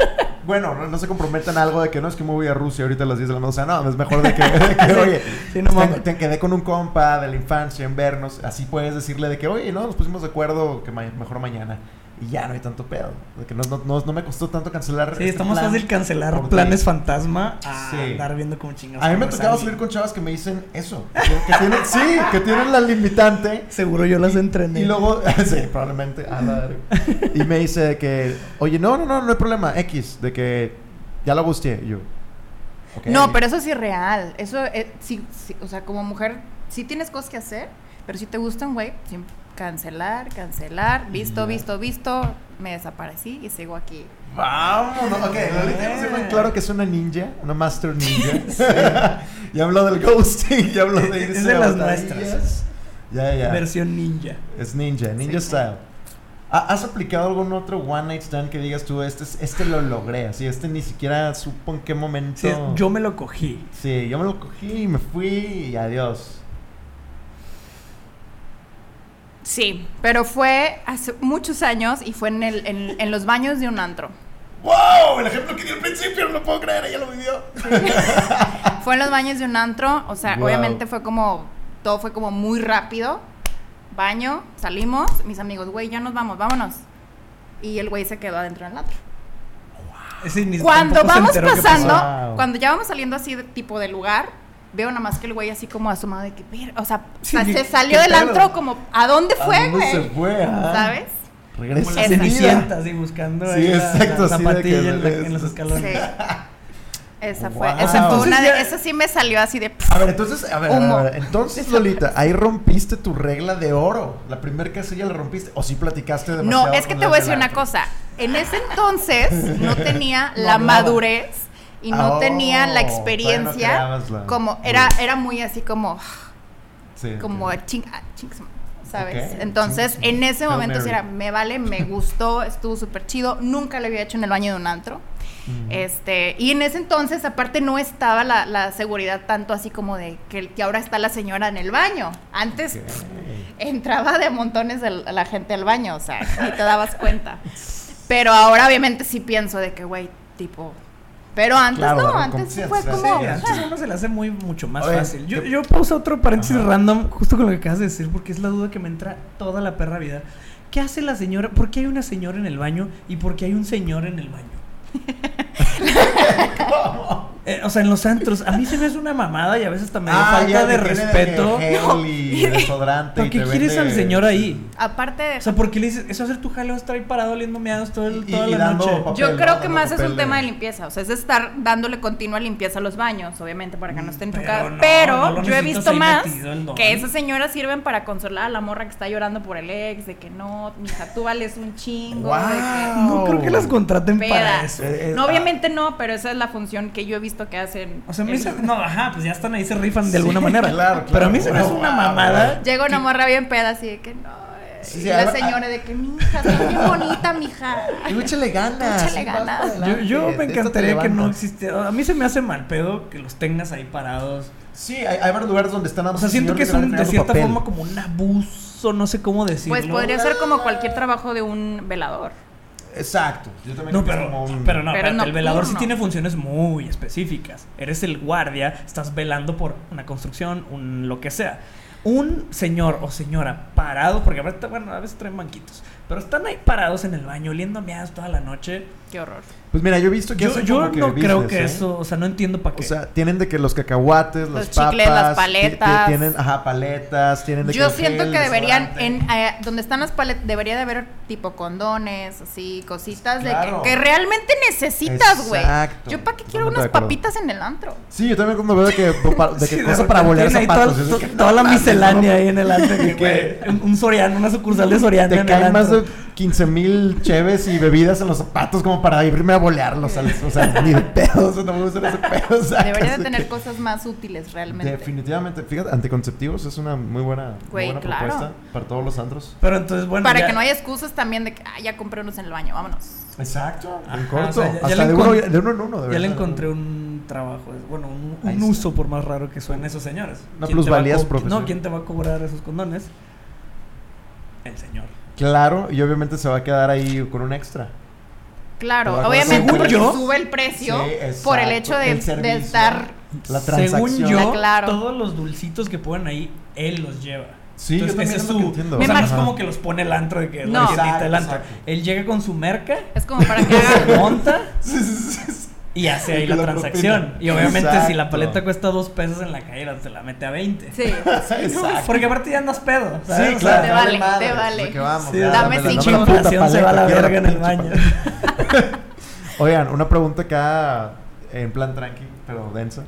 bueno, no, no se comprometan a algo de que no es que me voy a Rusia ahorita a las 10 de la noche. O sea, no, es mejor de que, de que, <laughs> oye, Sí, no te, mames. te quedé con un compa de la infancia en vernos. Así puedes decirle de que, oye, no, nos pusimos de acuerdo que ma- mejor mañana. Y ya no hay tanto pedo. De que no, no, no, no me costó tanto cancelar. Sí, este está más plan fácil cancelar ti. planes fantasma a Sí. andar viendo como chingados. A mí me tocaba salir con chavas que me dicen eso. Que, tienen- que tienen, sí, que tienen la limitante. Seguro yo las entrené. Y luego, <laughs> sí, probablemente. a la verga. y me dice de que, oye, no, no, no, no hay problema. X, de que ya la busqué. Yo. No, pero eso es irreal. Eso, eh, sí, sí, o sea, como mujer, sí tienes cosas que hacer, pero si te gustan, güey, sí, cancelar, cancelar, visto, visto, visto, me desaparecí y sigo aquí. Vámonos. Ok, Lolita ya se claro que es una ninja, una master ninja. <laughs> <laughs> ya habló del ghosting, ya habló de Es de a las nuestras. Ya, ya. Versión ninja. Es ninja, ninja Sí. style. ¿Ha- ¿Has aplicado algún otro one night stand que digas tú, este, es- este lo logré? Así, este ni siquiera supo en qué momento. Sí, yo me lo cogí. Sí, yo me lo cogí y me fui y adiós. Sí, pero fue hace muchos años y fue en, el, en, en los baños de un antro. ¡Wow! El ejemplo que di al principio, no lo puedo creer, ella lo vivió. <laughs> Fue en los baños de un antro, o sea, Wow. obviamente fue como, todo fue como muy rápido. Baño, salimos, mis amigos, güey, ya nos vamos, vámonos. Y el güey se quedó adentro del antro. Ese ni- Cuando vamos pasando. Wow. cuando ya vamos saliendo así de tipo de lugar, veo nada más que el güey así como asomado de que, o sea, Sí, se salió ¿qué del antro como, ¿a dónde ¿A fue, dónde güey? se fue? ¿Sabes? Regresa. Como a vida. cenicientas y buscando Sí, ahí la- exacto, la así de que zapatilla en, la- es- en los Sí. escalones. Esa fue, Wow. esa fue una de- ya- esa sí me salió así de, A ver, entonces, a ver, a ver, a entonces, Lolita, ahí rompiste tu regla de oro. La primera casilla la rompiste. O sí platicaste demasiado. No, es que te voy a decir una cosa. En ese entonces no tenía <laughs> No la hablaba. madurez y no Oh, tenía la no experiencia. la- como era, era muy así como, Sí, como ok. ching, ah, ching ¿sabes? Entonces, ching en ese momento sí era, me vale, me gustó, estuvo súper chido. Nunca lo había hecho en el baño de un antro. Este, y en ese entonces, aparte, no estaba la, la seguridad tanto así como de que, que ahora está la señora en el baño. Antes entraba de montones de la gente al baño, o sea, ni te dabas cuenta. Pero ahora obviamente sí pienso de que, güey, tipo... Pero antes Claro, no, antes fue sí, como... sí, Antes a uno se le hace muy mucho más Oye, fácil. Yo, ¿qué- yo puse otro paréntesis Ajá. random justo con lo que acabas de decir porque es la duda que me entra toda la perra vida. ¿Qué hace la señora? ¿Por qué hay una señora en el baño y por qué hay un señor en el baño? <laughs> <laughs> Eh, o sea, en los antros, a mí se me hace una mamada y a veces también Ah, falta ya, de respeto. gel y desodorante. ¿Para y qué te quieres vende- al señor ahí? Aparte de O sea, ¿por qué le dices, eso hacer tu jaleo, estar ahí parado oliendo meados todo el- Y- toda y la noche? papel. Yo creo que más es un tema de- de limpieza, o sea, es estar dándole continua limpieza a los baños, obviamente, para que no estén Pero chocados. no, Pero no yo he visto más que esas señoras sirven para consolar a la morra que está llorando por el ex, de que no, mija, tú vales un chingo, de que No creo que las contraten para eso. Eh, eh, No, ah. obviamente no, pero esa es la función que yo he visto que hacen. O sea, a mí el- se- no, ajá, pues ya están ahí, se rifan de Sí, alguna manera. <laughs> claro, Pero a mí claro. se me hace una mamada. Llega una morra bien peda así de que no. eh, Sí, y sí, la algo- señora de que, mija, estás bien <laughs> bonita, mija. Échale ganas. Échale ganas. Yo, yo me encantaría que no existiera. A mí se me hace mal pedo que los tengas ahí parados. Sí, hay, hay varios lugares donde están O sea, siento que es un, de cierta forma como un abuso, no sé cómo decirlo. Pues podría ser como cualquier trabajo de un velador. Exacto. Yo también No, pero, como un- pero no, Pero espérate, el velador sí tiene funciones muy específicas. Eres el guardia, estás velando por una construcción, un lo que sea. Un señor o señora parado, porque bueno, a veces traen banquitos, pero están ahí parados en el baño, oliendo a meados toda la noche. Qué horror. Pues mira, yo he visto que Yo, hacen yo como que no creo que ¿eh? eso, o sea, no entiendo para qué. O sea, tienen de que los cacahuates, Los las chicles, papas, las paletas. ti- Tienen, ajá, paletas, tienen de Yo que siento gel, que deberían, en eh, donde están las paletas, debería de haber tipo condones, así, cositas de que, que realmente necesitas, güey. Exacto. Yo para qué quiero unas papitas en el antro. Sí, yo también cuando veo de que, de que Sí, de cosa para ahí zapatos. toda, toda la miscelánea ahí en el antro. <laughs> que, Que- güey, un, Soriano, una sucursal de Soriano Te en el caen más antro. de 15 mil cheves y bebidas en los zapatos como para irme a bolearlos. al- O sea, ni de pedo, o sea, no me gusta ese pedo. o sea, Debería de tener que- cosas más útiles realmente. Definitivamente, fíjate, anticonceptivos es una muy buena, muy buena claro. propuesta para todos los antros. Pero entonces, bueno. para ya- que no haya excusas también de que, ah, ya compré unos en el baño, vámonos. Exacto, en corto. o sea, ya- ya Hasta le de, uno, de uno en uno. de Ya verdad. le encontré un trabajo, bueno, un, uso por más raro que suene esos señores. Una ¿Quién te va a plusvalía profesión. No, ¿quién te va a cobrar esos condones? El señor. Claro, y obviamente se va a quedar ahí con un extra. Claro, obviamente según porque yo- sube el precio Sí, por el hecho de, el de estar... La Según transacción. yo, Ah, claro. todos los dulcitos que ponen ahí, él los lleva. Sí, yo también ese es su. entiendo. O sea, no es como que los pone el antro de que No. Exacto, del antro. exacto. Él llega con su merca, Es como para que <laughs> se haga... monta <laughs> Sí, sí, sí, sí. Y hace ahí la la transacción. propina. Y obviamente, si la paleta cuesta dos pesos en la calle, se la mete a 20. Sí. <laughs> Exacto. Porque aparte ya andas pedo. ¿sabes? Sí, O claro. sea, Te vale, madre, te vale. vamos, Sí, ya, dame se va a la verga en el baño. <laughs> Oigan, una pregunta acá en plan tranqui, pero densa.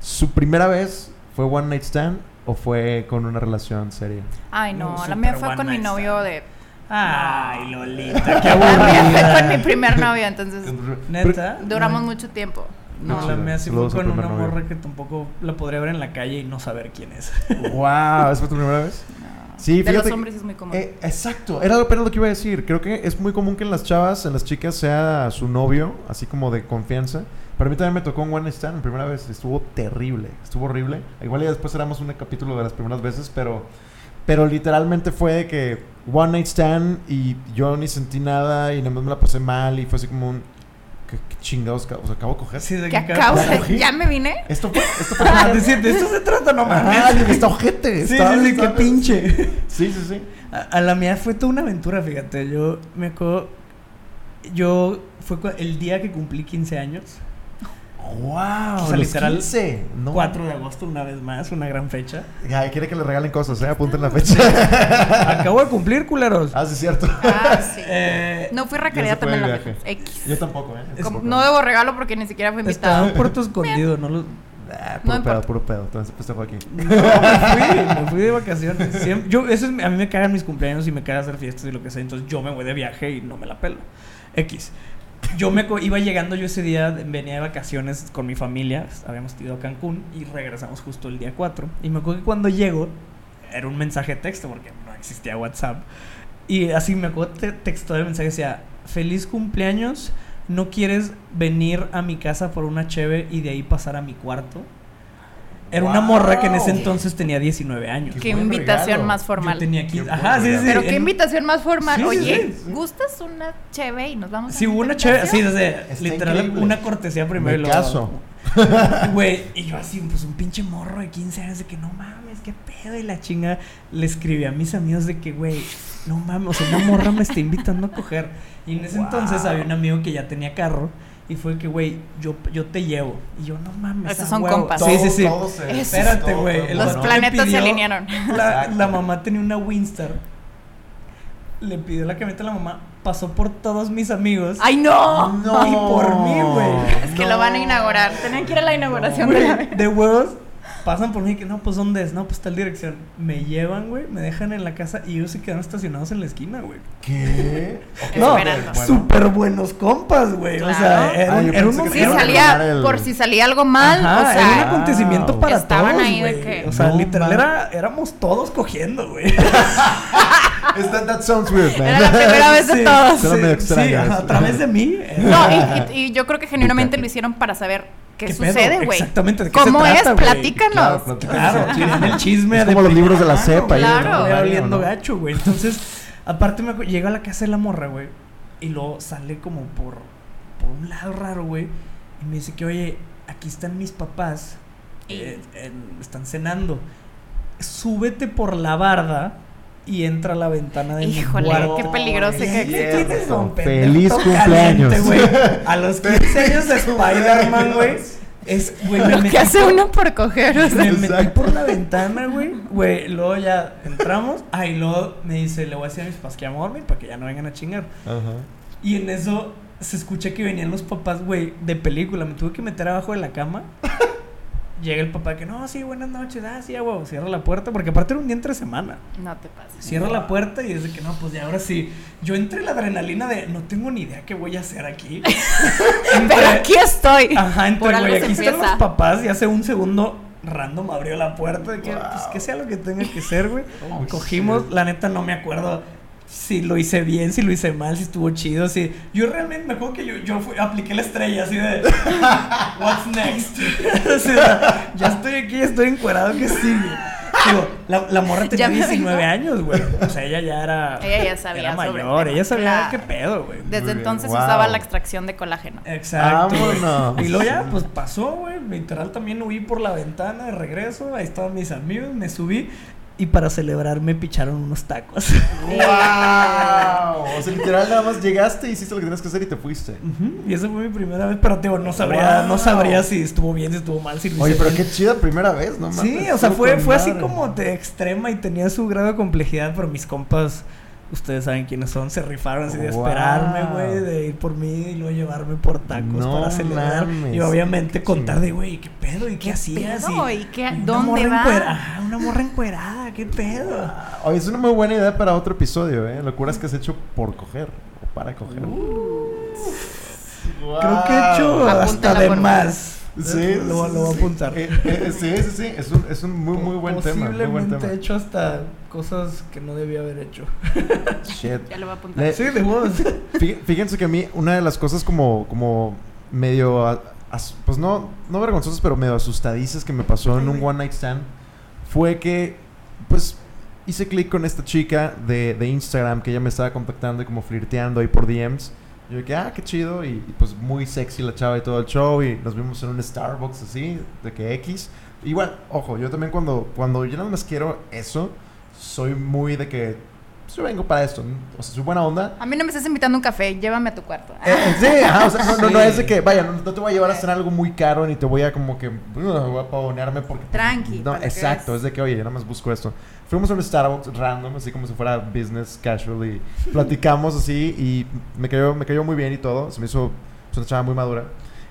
¿Su primera vez fue one night stand o fue con una relación seria? Ay, no, la mía fue con mi novio stand. de... Ay, Lolita, qué <laughs> La mía fue aburrida. con mi primer novio, entonces Neta. duramos No. mucho tiempo. No, Qué la mía sí fue con una novio. morra que tampoco la podría ver en la calle y no saber quién es. <laughs> wow, ¿esa fue tu primera vez? No. Sí, de los hombres es muy común. Eh, exacto, era apenas lo que iba a decir. Creo que es muy común que en las chavas, en las chicas, sea su novio, así como de confianza. Pero a mí también me tocó un One Stand en primera vez. Estuvo terrible, estuvo horrible. Igual ya después éramos un capítulo de las primeras veces, pero, pero literalmente fue de que One Night Stand y yo ni sentí nada y nada más me la pasé mal y fue así como un... ¿Qué, qué chingados? O sea, acabo de coger. Así de ¿Qué acabo ya de- cogí. ¿Ya me vine? Esto fue... Esto fue <laughs> Ah, de, de esto se trata, no mames. está ojete. Sí, está- sí, sí, qué pinche. Sí, sí, sí. A, a la mía fue toda una aventura, fíjate. Yo me acuerdo. Yo. Fue el día que cumplí 15 años. Wow, O sea, literal, 15, no 4 de agosto, una vez más, una gran fecha. Ya, quiere que le regalen cosas, ¿eh? Apunten la fecha. <laughs> Acabo de cumplir, culeros. ah, sí, es cierto. Ah, <laughs> sí. Eh, No fui requerida también la viaje. X. Yo tampoco, ¿eh? Como- no debo regalo porque ni siquiera fue estaba invitado. en Puerto <laughs> Escondido, no lo. Ah, No puro pedo, puro pedo. Entonces, pues, fue aquí. No, me fui, me fui de vacaciones. Siempre- yo, eso es- a mí me cagan mis cumpleaños y me cagan hacer fiestas y lo que sea. Entonces yo me voy de viaje y no me la pelo. X. <laughs> Yo me iba llegando yo ese día, venía de vacaciones con mi familia, habíamos ido a Cancún y regresamos justo el día 4. Y me acuerdo que cuando llego, era un mensaje de texto porque no existía WhatsApp. Y así me acuerdo, te textó el mensaje, decía, feliz cumpleaños, ¿no quieres venir a mi casa por una cheve y de ahí pasar a mi cuarto? Era una morra que en ese entonces tenía 19 años. Qué invitación regalo. más Yo formal. tenía 15. Qué Ajá, sí, sí. Pero qué en- invitación más formal. Sí, Oye, sí. ¿gustas una cheve y nos vamos a Sí, hubo una chévere, sí, desde Está literal increíble. una cortesía primero. Me y luego- caso. Güey, y yo así, pues un pinche morro de 15 años de que no mames, qué pedo. Y la chinga le escribí a mis amigos de que, güey, no mames, o sea, una morra me está invitando a coger. Y en ese Wow. entonces había un amigo que ya tenía carro y fue que, güey, yo, yo te llevo. Y yo, no mames. Esos son huevo". compas. Sí, sí, sí. Se-. Espérate, güey, Los planetas se alinearon. La, la mamá tenía una Winstar. Le pidió la camioneta a la mamá. Pasó por todos mis amigos. ¡Ay, no! No. Y por mí, güey. Es que lo van a inaugurar. Tenían que ir a la inauguración de la... Güey, de huevos. Pasan por mí que no, pues ¿dónde es? No, pues tal dirección. Me llevan, güey, me dejan en la casa y ellos se quedaron estacionados en la esquina, güey. ¿Qué? Ok, No, bueno. súper buenos compas, güey. O sea, era, Ah, un- yo era un Si salía, el- por si salía algo mal, Ajá, o era un sea, acontecimiento para Estaban todos, ahí de que- O sea, No literal era, éramos todos cogiendo, güey. <laughs> That, that sounds weird, man. Era la primera vez de Sí, todos. Sí, a través de mí. No, y, y- y yo creo que genuinamente lo hicieron para saber qué, sucede, güey. Exactamente, ¿de qué ¿Cómo se trata, es? güey? Platícanos. Claro. Claro, Sí. el <laughs> chisme Es de como los libros de la cepa, Claro. oliendo ¿no? gacho, güey. Entonces, aparte me llega a la casa de la morra, güey, y luego sale como por, por un lado raro, güey, y me dice que, oye, aquí están mis papás, eh, están cenando, súbete por la barda y entra a la ventana de Híjole, mi cuarto. qué peligroso que- tienes pendejo Feliz cumpleaños. caliente, güey. A los <laughs> 15 años de Spider-Man, güey. Es, güey, me Lo metí que hace por- uno por coger, o sea. me metí por la ventana, güey. Güey, luego ya entramos. Ah, y luego me dice, le voy a decir a mis papás que ya me voy a dormir para que ya no vengan a chingar. Ajá. Y en eso se escucha que venían los papás, güey, de película. Me tuve que meter abajo de la cama. Llega el papá que, no, sí, buenas noches. Ah, sí, güey, cierra la puerta. Porque aparte era un día entre semana. No te pases. Cierra la puerta y desde que no, pues ya ahora sí. Yo entre la adrenalina de no tengo ni idea qué voy a hacer aquí. <laughs> Pero aquí estoy. Ajá, entre güey, aquí están los papás y hace un segundo random abrió la puerta de que Wow. pues que sea lo que tenga que ser, güey. <laughs> Oh, Cogimos, shit. la neta no me acuerdo si lo hice bien, si lo hice mal, si estuvo chido, si yo realmente me acuerdo que yo, yo fui- apliqué la estrella así de <laughs> what's next. <laughs> O sea, ya estoy aquí, estoy encuerado que sigue. Digo, la, la morra tenía Ya me 19 vengo. años, güey. O sea, ella ya era Ella ya sabía era sobre mayor, tema, ella sabía claro. qué pedo, güey. Desde entonces wow. usaba la extracción de colágeno. Exacto. Vámonos. Y luego ya, pues pasó, güey. Literal también huí por la ventana de regreso. Ahí estaban mis amigos, me subí. Y para celebrar me picharon unos tacos. <laughs> ¡Wow! O sea, literal, nada más llegaste, hiciste lo que tenías que hacer y te fuiste. Y esa fue mi primera vez. Pero, digo, no sabría, no sabría si estuvo bien, si estuvo mal, si lo Oye, pero bien. qué chida primera vez, ¿no? Sí, mames? o sea, fue, fue así como de extrema y tenía su grado de complejidad, pero mis compas, ustedes saben quiénes son, se rifaron así de Wow. esperarme, güey, de ir por mí y luego llevarme por tacos No para celebrar. mames. Y obviamente contar de, güey, ¿qué pedo? ¿Y qué, hacías? pedo? ¿Y qué- una dónde morra va? encuera- una morra encuerada, ¿qué pedo? Oye, es una muy buena idea para otro episodio, ¿eh? Locuras que has hecho por coger o para coger. Creo que he hecho hasta de más. Sí, lo, sí, lo voy a sí. apuntar. Eh, eh, sí, sí, sí. Es un, es un muy, muy buen tema. Muy buen Posiblemente tema. he hecho hasta cosas que no debía haber hecho. <laughs> Shit. Ya lo voy a apuntar. Le- Sí, de <laughs> Fíjense que a mí una de las cosas como, como medio, as- pues no, no vergonzosas, pero medio asustadizas que me pasó en un one night stand fue que, pues, hice clic con esta chica de, de Instagram que ella me estaba contactando y como flirteando ahí por DMs. Yo dije, ah, qué chido. Y, pues muy sexy la chava y todo el show. Y nos vimos en un Starbucks así, de que X. Igual, ojo, yo también cuando, cuando yo nada más quiero eso, soy muy de que pues, yo vengo para esto. ¿no? O sea, soy buena onda. A mí no me estás invitando a un café, llévame a tu cuarto. Eh, eh, sí, ajá, o sea, no, no, no Sí. es de que, vaya, no, no te voy a llevar a hacer algo muy caro ni te voy a como que, uh, voy a pavonearme porque... Tranqui, No, exacto, es de que, oye, yo nada más busco esto. Fuimos a un Starbucks random, así como si fuera business casual y <laughs> platicamos así y me cayó, me cayó muy bien y todo. Se me hizo pues, una chava muy madura.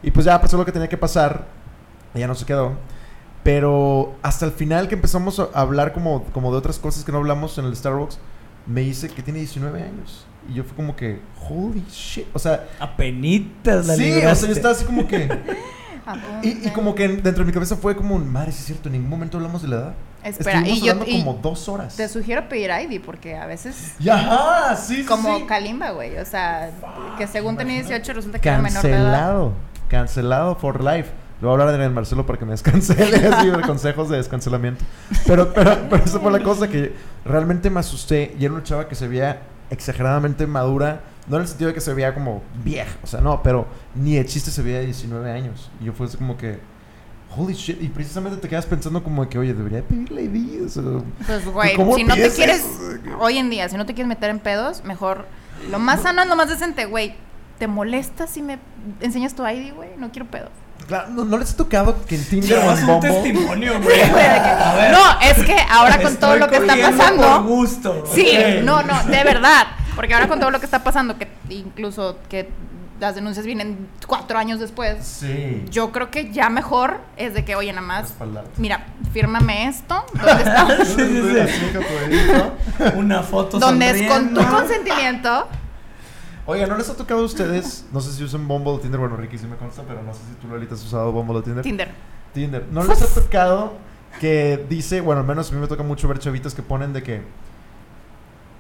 Y pues ya pasó lo que tenía que pasar. y ya no se quedó. Pero hasta el final que empezamos a hablar como, como de otras cosas que no hablamos en el Starbucks, me dice que tiene 19 años. Y yo fue como que, holy shit. O sea, Apenitas la sí, o libraste. sea, yo estaba así como que... <laughs> Y, y como que dentro de mi cabeza fue como, un, madre, sí es cierto, en ningún momento hablamos de la edad. Espera, Estuvimos y yo hablando y como dos horas. te sugiero pedir ID porque a veces Y ajá, sí, sí, como sí. Kalimba, güey, o sea, que según tenía 18 resulta que era menor de edad. Cancelado. Cancelado for life. Le voy a hablar el Marcelo para que me descancele, <laughs> así, de consejos de descancelamiento. Pero, pero, pero esa fue la cosa que realmente me asusté. Y era una chava que se veía exageradamente madura. No en el sentido de que se veía como vieja, o sea, no, pero ni de chiste se veía de 19 años. Y yo fue así como que, holy shit. Y precisamente te quedas pensando como que, oye, debería pedirle ID. O Pues, güey, ¿Cómo si no te quieres, hoy en día, si no te quieres meter en pedos, mejor, lo más sano es lo más decente, güey. ¿Te molesta si me enseñas tu ID, güey? No quiero pedos. Claro, ¿no, no les ha tocado que en Tinder o en un testimonio, güey. A ver, no, es que ahora con todo lo que está pasando. Por gusto. Sí, no, no, de verdad. Porque ahora con todo lo que está pasando, que incluso que las denuncias vienen cuatro años después, Sí. yo creo que ya mejor es de que, oye, nada más, Respaldarte. mira, fírmame esto, ¿dónde está? <laughs> Sí, sí, sí. Una foto donde es con tu consentimiento. Oiga, ¿no les ha tocado a ustedes? No sé si usan Bumble o Tinder. Bueno, Ricky sí me consta, pero no sé si tú, Lolita, has usado Bumble o Tinder. Tinder. Tinder. ¿No les ha tocado que dice, bueno, al menos a mí me toca mucho ver chavitas que ponen de que...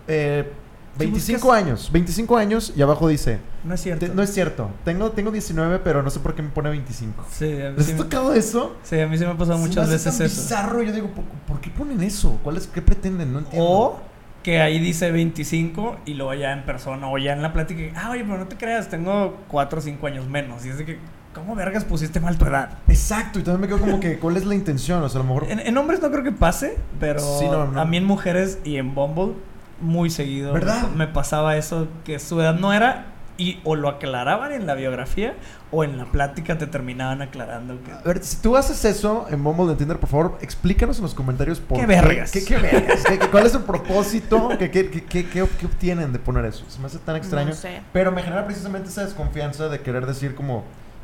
Eh, Si 25 buscas- años, 25 años y abajo dice, No es cierto. "Te- no es cierto, tengo, tengo 19 pero no sé por qué me pone 25. Sí, a mí ¿Les sí ha me- tocado eso? sí, a mí sí me ha pasado Se muchas veces tan eso. bizarro, yo digo, ¿por, por qué ponen eso? ¿Cuál es, ¿Qué pretenden? No entiendo. O que ahí dice 25 y luego ya en persona o ya en la plática, ah, oye, pero no te creas, tengo 4 o 5 años menos. Y es de que, ¿cómo vergas pusiste mal tu edad? Exacto, y también me quedo como que, ¿cuál es la intención? O sea, a lo mejor... En, en hombres no creo que pase, pero Sí, no, no. a mí en mujeres y en Bumble muy seguido ¿Verdad? me pasaba eso, que su edad no era y o lo aclaraban en la biografía o en la plática te terminaban aclarando que... A ver, si tú haces eso en Bumble de Tinder, por favor, explícanos en los comentarios por ¿Qué vergas? ¿Qué, qué vergas? ¿Qué- qué- ¿Cuál es el propósito? ¿Qué, qué, qué, qué- qué- qué obtienen de poner eso? Se me hace tan extraño. No sé. Pero me genera precisamente esa desconfianza de querer decir como,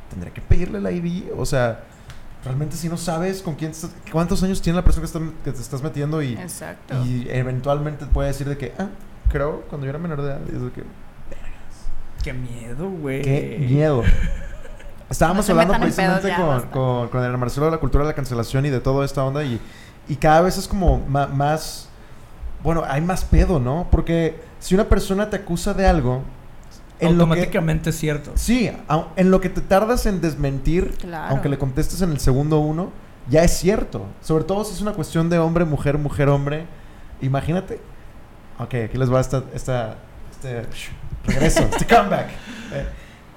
tendré que pedirle la ID. O sea, realmente si no sabes con quién estás- cuántos años tiene la persona que, está- que te estás metiendo y, Exacto. y eventualmente puede decir de que, ah, creo, cuando yo era menor de edad. Y es de que, Qué miedo, güey. Qué miedo. <laughs> Estábamos No hablando precisamente ya, con, basta. con, con el Marcelo de la cultura de la cancelación y de toda esta onda y, y cada vez es como más... Bueno, hay más pedo, ¿no? Porque si una persona te acusa de algo... En lo que, Automáticamente es cierto. sí, en lo que te tardas en desmentir, Claro. aunque le contestes en el segundo uno, ya es cierto. Sobre todo si es una cuestión de hombre, mujer, mujer, hombre. Imagínate. Ok, aquí les va esta, esta, este regreso, <laughs> este comeback. Eh,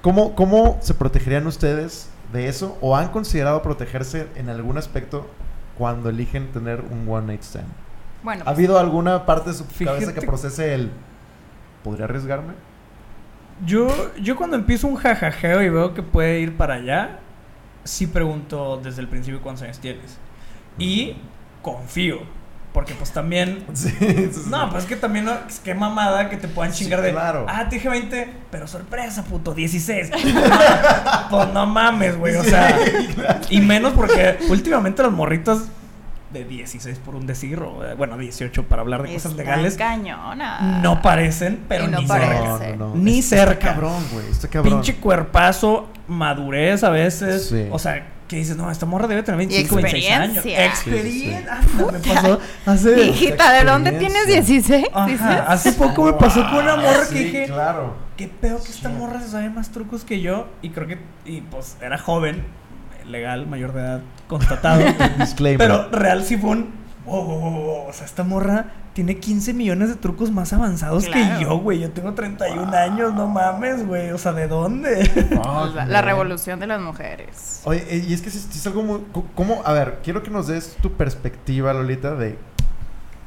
¿cómo, ¿Cómo se protegerían ustedes de eso? ¿O han considerado protegerse en algún aspecto cuando eligen tener un one night stand? Bueno, ¿Ha pues, habido alguna parte de su cabeza que procese el... ¿Podría arriesgarme? Yo, yo cuando empiezo un jajajeo y veo que puede ir para allá, sí pregunto desde el principio cuántos años tienes. Y confío. Porque pues también... <laughs> Sí, sí, sí. No, pues es que también, ¿no? Es qué mamada que te puedan Sí, chingar de... claro. Ah, te dije 20, pero sorpresa, puto, 16. <laughs> pues no mames, güey, o Sí, sea... claro. Y menos porque últimamente los morritos de 16 por un decir, o, eh, bueno, 18 para hablar de cosas legales, cañona. no parecen, pero no ni parece. cerca. No, no, no. Ni Está cerca. cabrón, güey. Está cabrón. Pinche cuerpazo, madurez a veces. Sí. O sea, que dices, no, esta morra debe tener 25, 26 años. experiencia. Ah, me pasó <laughs> hace. Hijita, ¿de dónde tienes 16? Ajá, Dices. hace poco me pasó con una morra Sí, que dije, claro. qué pedo que esta morra se sabe más trucos que yo. Y creo que, y pues era joven, legal, mayor de edad, constatado. <laughs> Disclaimer. pero real sí fue un. wow, wow, wow, wow, O sea, esta morra tiene 15 millones de trucos más avanzados Claro. que yo, güey. Yo tengo 31 años, no mames, güey. O sea, ¿de dónde? Pues <laughs> la, la revolución de las mujeres. Oye, eh, y es que si, si es algo muy... ¿Cómo? A ver, quiero que nos des tu perspectiva, Lolita, de...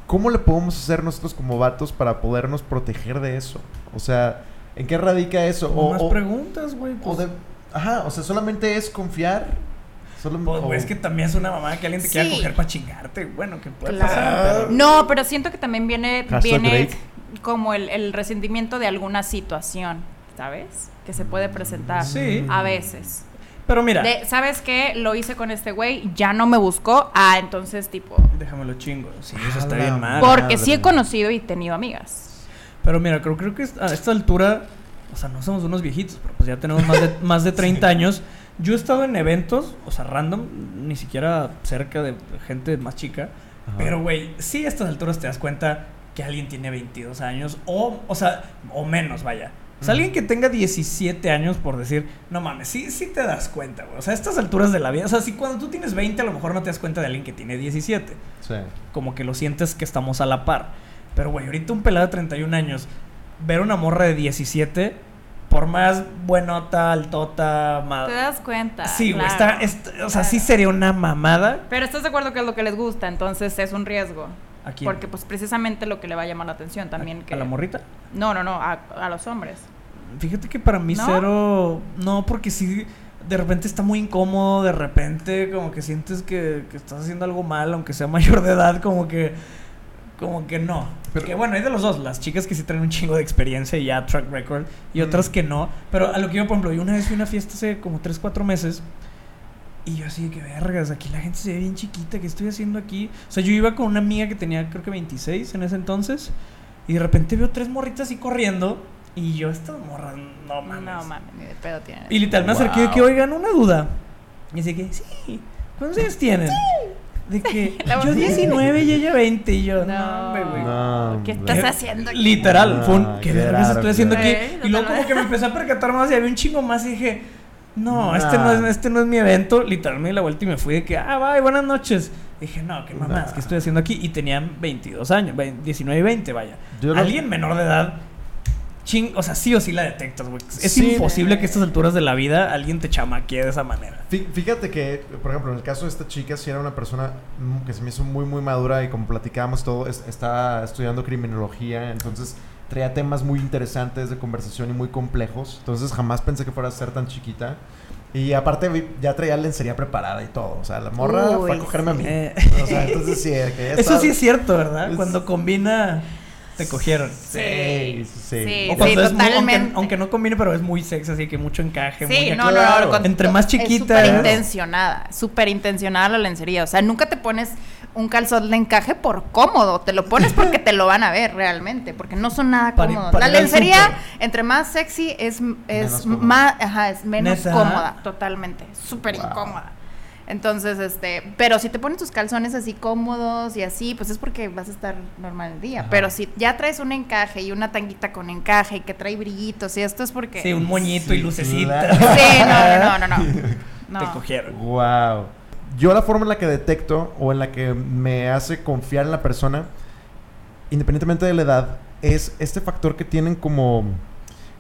¿Cómo le podemos hacer nosotros como vatos para podernos proteger de eso? O sea, ¿en qué radica eso? O, más o- preguntas, güey. o Pues, de- Ajá, o sea, solamente es confiar. Solo, pues, o- güey, es que también es una mamada que alguien te quiera coger para chingarte. Bueno, que puede Claro. pasar, pero... No, pero siento que también viene, Hashtag viene Drake. como el, el resentimiento de alguna situación, ¿sabes? Que se puede presentar Sí. a veces. Pero mira, De, ¿Sabes qué? Lo hice con este güey, ya no me buscó. Ah, entonces, tipo. déjamelo chingo. Sí, eso está bien mal. Porque sí he conocido y tenido amigas. Pero mira, creo, creo que a esta altura, o sea, no somos unos viejitos, pero pues ya tenemos más de, más de 30 años. Yo he estado en eventos, o sea, random, ni siquiera cerca de gente más chica. Ajá. Pero, güey, sí a estas alturas te das cuenta que alguien tiene 22 años o, o sea, o menos, vaya. O sea, alguien que tenga 17 años, por decir, no mames, sí, sí te das cuenta, güey. O sea, a estas alturas de la vida, o sea, si cuando tú tienes 20 a lo mejor no te das cuenta de alguien que tiene 17. Sí. Como que lo sientes que estamos a la par. Pero, güey, ahorita un pelado de 31 años, ver una morra de 17, por más buenota, altota, ma- Te das cuenta. Sí, güey, claro. está, está- o sea, sí sería una mamada. Pero estás de acuerdo que es lo que les gusta, entonces es un riesgo. ¿A quién? Porque pues precisamente lo que le va a llamar la atención también ¿A, que... a la morrita? No, no, no, a, a los hombres. Fíjate que para mí ¿No? cero. No, porque sí. De repente está muy incómodo, de repente como que sientes que, que estás haciendo algo mal, aunque sea mayor de edad, como que. Como que no. Pero- que bueno, hay de los dos, las chicas que sí traen un chingo de experiencia y ya track record, y Mm. otras que no. Pero a lo que yo, por ejemplo, yo una vez fui a una fiesta hace como 3, 4 meses. Y yo así de que vergas, aquí la gente se ve bien chiquita, ¿qué estoy haciendo aquí? O sea, yo iba con una amiga que tenía creo que 26 en ese entonces. Y de repente veo tres morritas así corriendo. Y yo, estas morras, no mames. No mames, ni de pedo tienen. Y literal me acerqué de que, Wow. oigan, una duda. Y dice que, sí, ¿cuántos años tienen? De que <laughs> yo voz- 19 y ella 20. Y yo, no, No. No, ¿Qué estás haciendo aquí? Literal, fue un, ¿qué vergas estoy haciendo aquí? Y luego como que me empecé a percatar más y había un chingo más y dije, no, este no es, este no es mi evento. Literal me di la vuelta y me fui de que, ah, bye, buenas noches. Dije, no, qué mamás, Nah. ¿qué estoy haciendo aquí? Y tenían 22 años, ve- 19 y 20, vaya. Yo lo- Alguien menor de edad, ching, o sea, sí o sí la detectas, güey. Es Sí. imposible que a estas alturas de la vida alguien te chamaquee de esa manera. Fí- Fíjate que, por ejemplo, en el caso de esta chica, sí era una persona que se me hizo muy, muy madura y como platicábamos todo, es- estaba estudiando criminología, entonces traía temas muy interesantes de conversación y muy complejos. Entonces jamás pensé que fuera a ser tan chiquita. Y aparte ya traía lencería preparada y todo. O sea, la morra Uy, fue a cogerme a mí. O sea, entonces sí, que ya Eso estaba- sí es cierto, ¿verdad? Es- Cuando combina, te cogieron. Sí, sí, sí. Sí, O cuando es muy- aunque, totalmente. aunque no combine, pero es muy sexy, así que mucho encaje. Sí, muy no, no, claro. no, Entre más chiquita, súper intencionada, súper intencionada la lencería. O sea, nunca te pones un calzón de encaje por cómodo. Te lo pones porque <laughs> te lo van a ver realmente. Porque no son nada cómodos. para La lencería, entre más sexy, es, es Menos cómoda. más, ajá, es menos ¿Neta? cómoda. Totalmente. Súper Wow. incómoda. Entonces, este, pero si te pones tus calzones así cómodos y así, pues es porque vas a estar normal el día. Ajá. Pero si ya traes un encaje y una tanguita con encaje y que trae brillitos y esto es porque... Sí, un moñito y lucecita. Sí, no, no, no, no, no. <laughs> Te cogieron. Wow. Yo la forma en la que detecto o en la que me hace confiar en la persona, independientemente de la edad, es este factor que tienen como,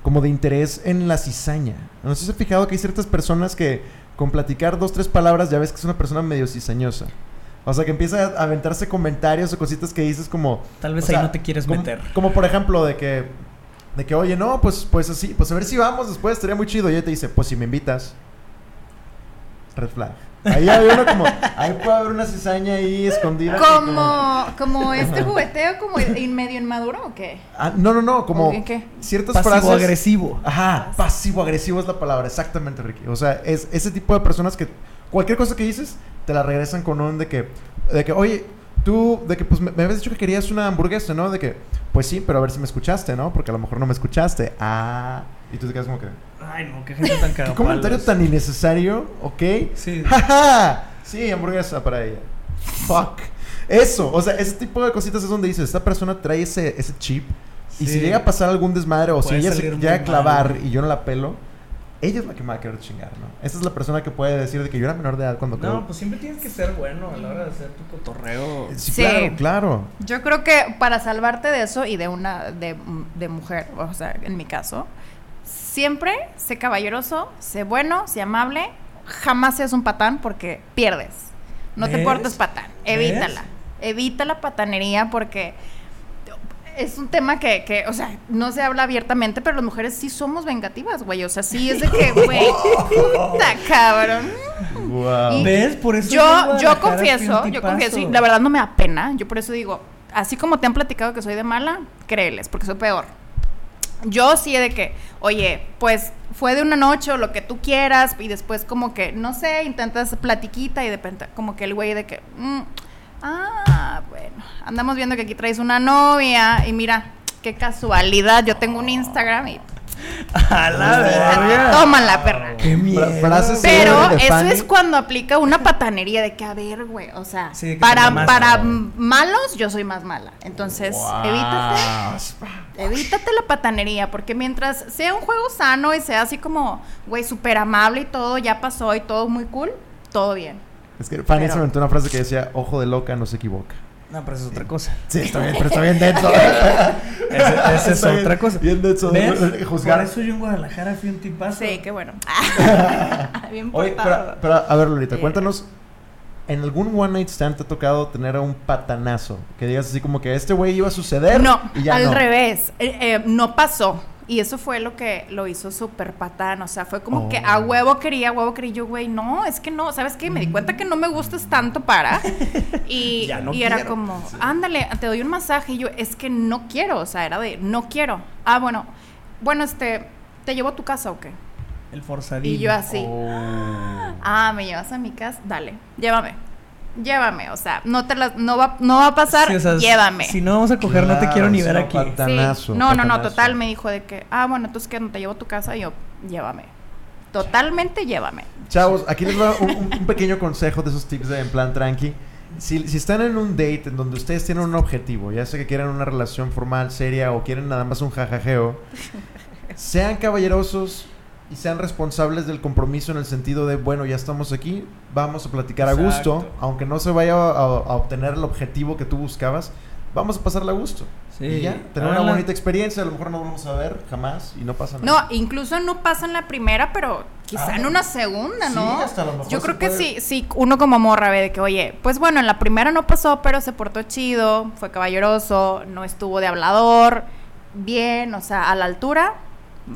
como de interés en la cizaña. No sé si se ha fijado que hay ciertas personas que con platicar dos, tres palabras ya ves que es una persona medio cizañosa. O sea, que empieza a aventarse comentarios o cositas que dices como... Tal vez sea, ahí no te quieres como, meter. Como por ejemplo de que... De que, oye, no, pues, pues así, pues a ver si vamos después, estaría muy chido. Y ella te dice, pues si me invitas. Red flag. Ahí hay uno como, ahí puede haber una cizaña ahí escondida. Como, como este jugueteo como in- medio inmaduro o qué? Ah, no, no, no, como ¿En qué? ciertas Pasivo frases. agresivo. Ajá, pasivo agresivo es la palabra, exactamente, Ricky. O sea, es ese tipo de personas que cualquier cosa que dices te la regresan con un de que, de que, oye, tú, de que pues me, me habías dicho que querías una hamburguesa, ¿no? De que, pues sí, pero a ver si me escuchaste, ¿no? Porque a lo mejor no me escuchaste. Ah, y tú te quedas como que, Ay, no, qué gente tan <laughs> ¿qué cagada. comentario tan innecesario? ¿Ok? Sí. <laughs> ¡Jaja! Sí, hamburguesa para ella. Fuck. Eso, o sea, ese tipo de cositas es donde dices, esta persona trae ese, ese chip. Y Sí. si llega a pasar algún desmadre o si ella se llega a clavar mal. y yo no la pelo, ella es la que me va a querer chingar, ¿no? Esa es la persona que puede decir de que yo era menor de edad cuando creo. No, pues siempre tienes que ser bueno a la hora de hacer tu cotorreo. Sí, Sí. claro, claro. Yo creo que para salvarte de eso y de una de, de mujer, o sea, en mi caso, siempre sé caballeroso, sé bueno, sé amable, jamás seas un patán porque pierdes. No te portes patán, ¿Ves? evítala. Evita la patanería porque es un tema que, que, o sea, no se habla abiertamente, pero las mujeres sí somos vengativas, güey. O sea, sí es de que, <laughs> güey, puta cabrón. Wow. ¿Ves? Por eso Yo, yo confieso, un yo confieso, y la verdad no me da pena. Yo por eso digo, así como te han platicado que soy de mala, créeles, porque soy peor. Yo sí de que, oye, pues fue de una noche o lo que tú quieras, y después como que, no sé, intentas platiquita y de repente como que el güey de que, mm, ah, bueno, andamos viendo que aquí traes una novia y mira, qué casualidad, yo tengo un Instagram y <laughs> A la verga. Tómala, perra. Qué miedo. Pero eso Fanny. es cuando aplica una patanería de que, a ver, güey, o sea, Sí, para, para malos yo soy más mala. Entonces, Wow. evítate, evítate la patanería, porque mientras sea un juego sano y sea así como, güey, súper amable y todo, ya pasó y todo muy cool, todo bien. Es que Fanny Pero- se inventó una frase que decía, ojo de loca no se equivoca. No, pero eso es otra cosa. Sí, está bien, pero está bien denso. <laughs> Ese- esa es bien- otra cosa. Bien denso. Eh, Juzgar. Por eso yo en Guadalajara fui un tipazo. Sí, qué bueno. <laughs> <laughs> bien Oye, pero, pero, a ver, Lolita, Eh. cuéntanos. ¿En algún one night stand te ha tocado tener a un patanazo? Que digas así como que este güey iba a suceder. No, y ya al no. revés. Eh, eh, no pasó. Y eso fue lo que lo hizo súper patán. O sea, fue como que a Oh. huevo quería, a huevo quería yo, güey. No, es que no. ¿Sabes qué? Me di cuenta que no me gustas tanto para. <laughs> Y, Ya no y era como, ándale, te doy un masaje. Y yo, es que no quiero. O sea, era de, no quiero. Ah, bueno. Bueno, este, ¿te llevo a tu casa o qué? El forzadillo. Y yo así. Oh. Ah, ¿me llevas a mi casa? Dale, llévame. Llévame. O sea, no, te la, no, va, no va a pasar. Sí, o sea, llévame. Si no vamos a coger, no te quiero ni ver aquí. pata- Patanazo, Sí. No, no, no, total, me dijo de que, ah, bueno, entonces que no te llevo a tu casa, y yo, llévame. Totalmente llévame. Chavos, aquí les va un, un- un pequeño consejo de esos tips de en plan tranqui. Si, si están en un date en donde ustedes tienen un objetivo, ya sea que quieren una relación formal, seria o quieren nada más un jajajeo, <laughs> sean caballerosos y sean responsables del compromiso en el sentido de, bueno, ya estamos aquí, vamos a platicar a gusto, aunque no se vaya a, a obtener el objetivo que tú buscabas, vamos a pasarla a gusto. Sí. Y ya, tener una bonita experiencia, a lo mejor no vamos a ver jamás y no pasa No, nada. incluso no pasa en la primera, pero quizá Ah, en una segunda, sí, ¿no? hasta a lo mejor Yo se creo que puede. sí, sí, uno como morra ve de que, oye, pues bueno, en la primera no pasó, pero se portó chido, fue caballeroso, no estuvo de hablador, bien, o sea, a la altura,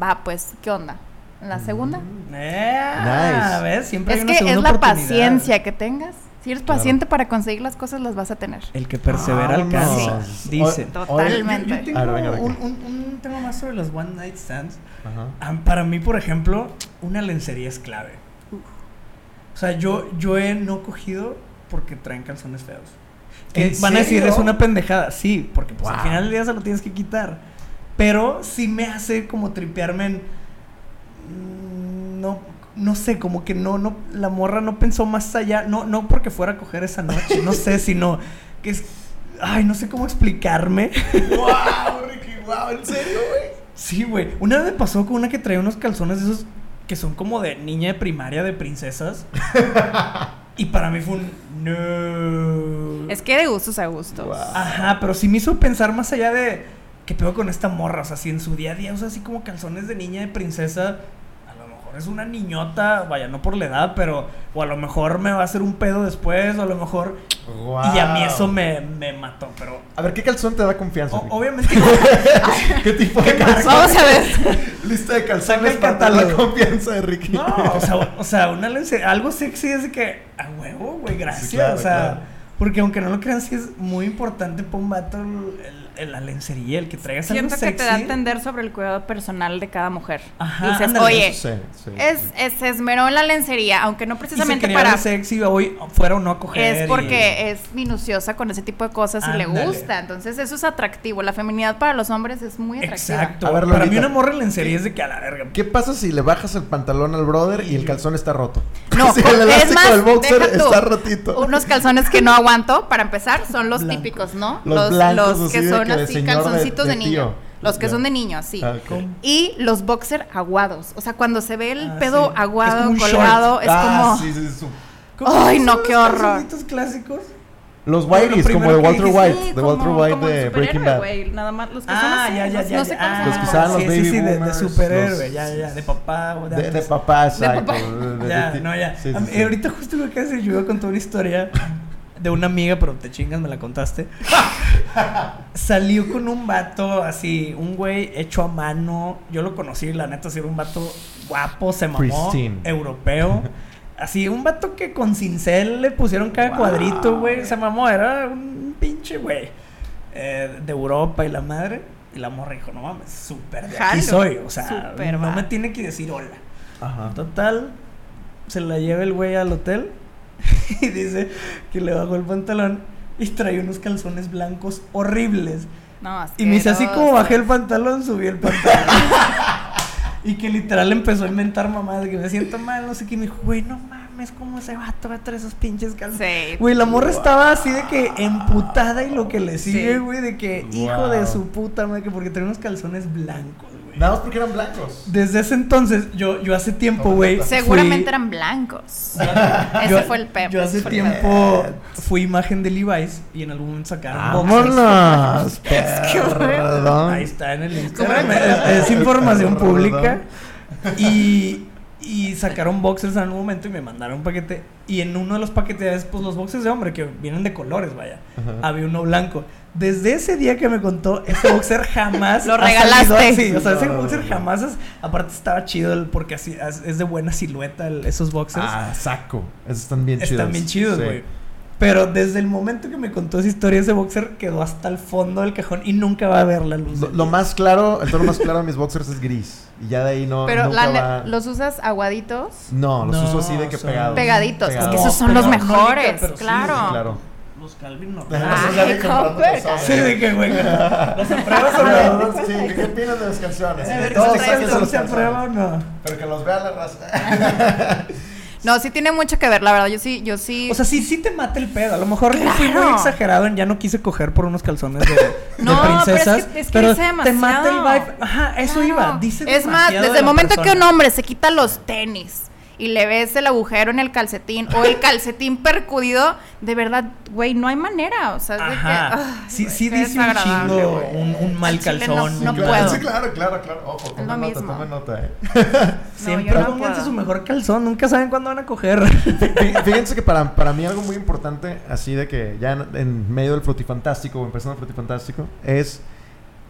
va, pues, ¿qué onda? ¿En la segunda? Eh, Nice. ¿ves? Siempre hay Es una que es la paciencia que tengas. Si eres Claro. paciente para conseguir las cosas, las vas a tener. El que persevera alcanza. Sí. Oye, Totalmente. Yo, yo tengo A ver, venga, venga. Un, un- un tema más sobre los one night stands. Ajá. Para mí, por ejemplo, una lencería es clave. O sea, yo, yo he no cogido porque traen calzones feos. Que ¿En van a decir, es una pendejada. Sí, porque pues al final del día se lo tienes que quitar. Pero sí me hace como tripearme en. No, no sé, como que no, no, la morra no pensó más allá. No, no porque fuera a coger esa noche, no sé, sino que es. Ay, no sé cómo explicarme. ¡Wow, Ricky! ¡Wow! ¿En serio, güey? Sí, güey. Una vez me pasó con una que traía unos calzones de esos que son como de niña de primaria de princesas. <laughs> y para mí fue un no. Es que de gustos a gustos. Wow. Ajá, pero sí me hizo pensar más allá de qué pedo con esta morra. O sea, si en su día a día usa así como calzones de niña de princesa, a lo mejor es una niñota, vaya, no por la edad, pero o a lo mejor me va a hacer un pedo después, o a lo mejor. Y a mí eso me, me mató, pero. A ver, ¿qué calzón te da confianza? o- obviamente. <laughs> ¿Qué tipo de calzón? Vamos a ver. Lista de calzones para la catálogo. confianza de Ricky. No, o sea, o sea, una lencería, algo sexy es de que, a huevo, güey, gracias. Sí, claro, o sea, claro. porque aunque no lo crean, sí es muy importante para un vato el, el- el- la lencería, el que traigas Siento algo que sexy. te da a entender sobre el cuidado personal de cada mujer. Ajá, Dices, ándale, oye, Eso sí, sí. es, es, se esmeró en la lencería, aunque no y se precisamente para... sexy hoy fuera o no a coger. Es porque es minuciosa con ese tipo de cosas y le gusta. Entonces, eso es atractivo. La feminidad para los hombres es muy atractiva. Exacto. A ver, para mí una morra en lencería es de que a la verga. ¿Qué pasa si le bajas el pantalón al brother y el calzón está roto? No, <laughs> si con- el es elástico más, del boxer está rotito. Unos calzones que no aguanto, para empezar, son los típicos, ¿no? Los blancos, los así que de son de así, señor de- calzoncitos de, de niño. tío. Los que Ya. son de niño, así. Ah, ok. Y los boxer aguados. O sea, cuando se ve el Ah, pedo sí. Aguado, como colgado, es Ah, como. sí, sí, sí. ¿Cómo Ay, son no, los qué horror. calzoncitos clásicos? Los Lo Whiteys, como de Walter. White, Sí, de como- Walter White como de Breaking Bad. güey, Nada más los que son Ah, así, ya, ya, ya. no sé Ah. Los que usaban los sí, baby sí, sí, de- de, boomers, superhéroe, los- ya, ya, de papá o de, De, de papá, De exacto. papá. de- de- Ya, de- no, ya. sí, sí, A sí. Ahorita justo lo que decir, yo iba a contar una historia de una amiga, pero te chingas, me la contaste. <laughs> Salió con un vato así, un güey hecho a mano. Yo lo conocí, la neta, sí era un vato guapo, se mamó, Pristine. europeo. <laughs> Así, un vato que con cincel le pusieron cada Wow. cuadrito, güey. Se mamó, era un pinche güey. eh, de Europa y la madre. Y la morra dijo, no mames, súper de aquí Jalo. soy. O sea, Súper no va. me tiene que decir hola. Ajá. Total, se la lleva el güey al hotel <laughs> y dice que le bajó el pantalón y trae unos calzones blancos horribles. No, Y me dice, así como bajé el pantalón, subí el pantalón. <laughs> Y que literal empezó a inventar mamadas, que me siento mal, no sé qué. Y me dijo, güey, no mames, ¿cómo ese vato va a traer esos pinches calzones? Sí. Güey, la morra estaba así de que emputada y lo que le sigue, Sí. güey, de que hijo Wow. de su puta madre, que porque trae unos calzones blancos. Nada más porque eran blancos. Desde ese entonces, yo, yo hace tiempo, güey. Seguramente fui- eran blancos. <laughs> yo- Ese fue el pepe. Yo hace tiempo fui imagen de Levi's y en algún momento sacaron boxers. ¡Vámonos! <laughs> Perdón. Ahí está en el Instagram. es, es información pública. Y, y sacaron boxers en algún momento y me mandaron un paquete. Y en uno de los paquetes, pues los boxers de hombre, que vienen de colores, vaya. Ajá. Había uno blanco. Desde ese día que me contó, ese boxer jamás. Lo regalaste. así. O sea, ese boxer jamás es. Aparte, estaba chido el- porque así es de buena silueta el- esos boxers. Ah, saco. Esos están bien chidos. Están bien chidos, Sí. güey. Pero desde el momento que me contó esa historia, ese boxer quedó hasta el fondo del cajón y nunca va a ver la luz. Lo, más claro, el tono más claro de mis boxers es gris. Y ya de ahí no. Pero nunca la ne- va- los usas aguaditos. No, los No, uso así de que son- pegados. Pegaditos, es que esos son los no mejores, sí, claro. Sí, claro. Los Calvin no. Ah, ya comprando Sí, de que, güey. <laughs> ¿Los apruebas o no? sí, ¿qué, opinas de las canciones? Ver, Todos ¿esta sáquense canción los se aprueba o no? Pero que los vea la raza. <laughs> No, sí tiene mucho que ver, la verdad. Yo sí, yo sí. O sea, sí, sí te mata el pedo. A lo mejor yo fui muy Claro. exagerado en ya no quise coger por unos calzones de, <laughs> de No, pero es que- princesas. es que pero dice te mata el vibe. Ajá, eso Claro. iba. Dice es más, desde de el momento que un hombre se quita los tenis y le ves el agujero en el calcetín o el <laughs> calcetín percudido, de verdad, güey, no hay manera. O sea, es de que. Ah, sí, sí dice un chingo un, un mal no- calzón. no puedo. Sí, claro, claro, claro. Ojo, lo tome nota, mismo. tome nota, eh. <laughs> Siempre No, pónganse su mejor calzón. Nunca saben cuándo van a coger. <laughs> Fí- Fíjense que para, para mí algo muy importante, así de que ya en, en medio del frutifantástico o empezando el frutifantástico, es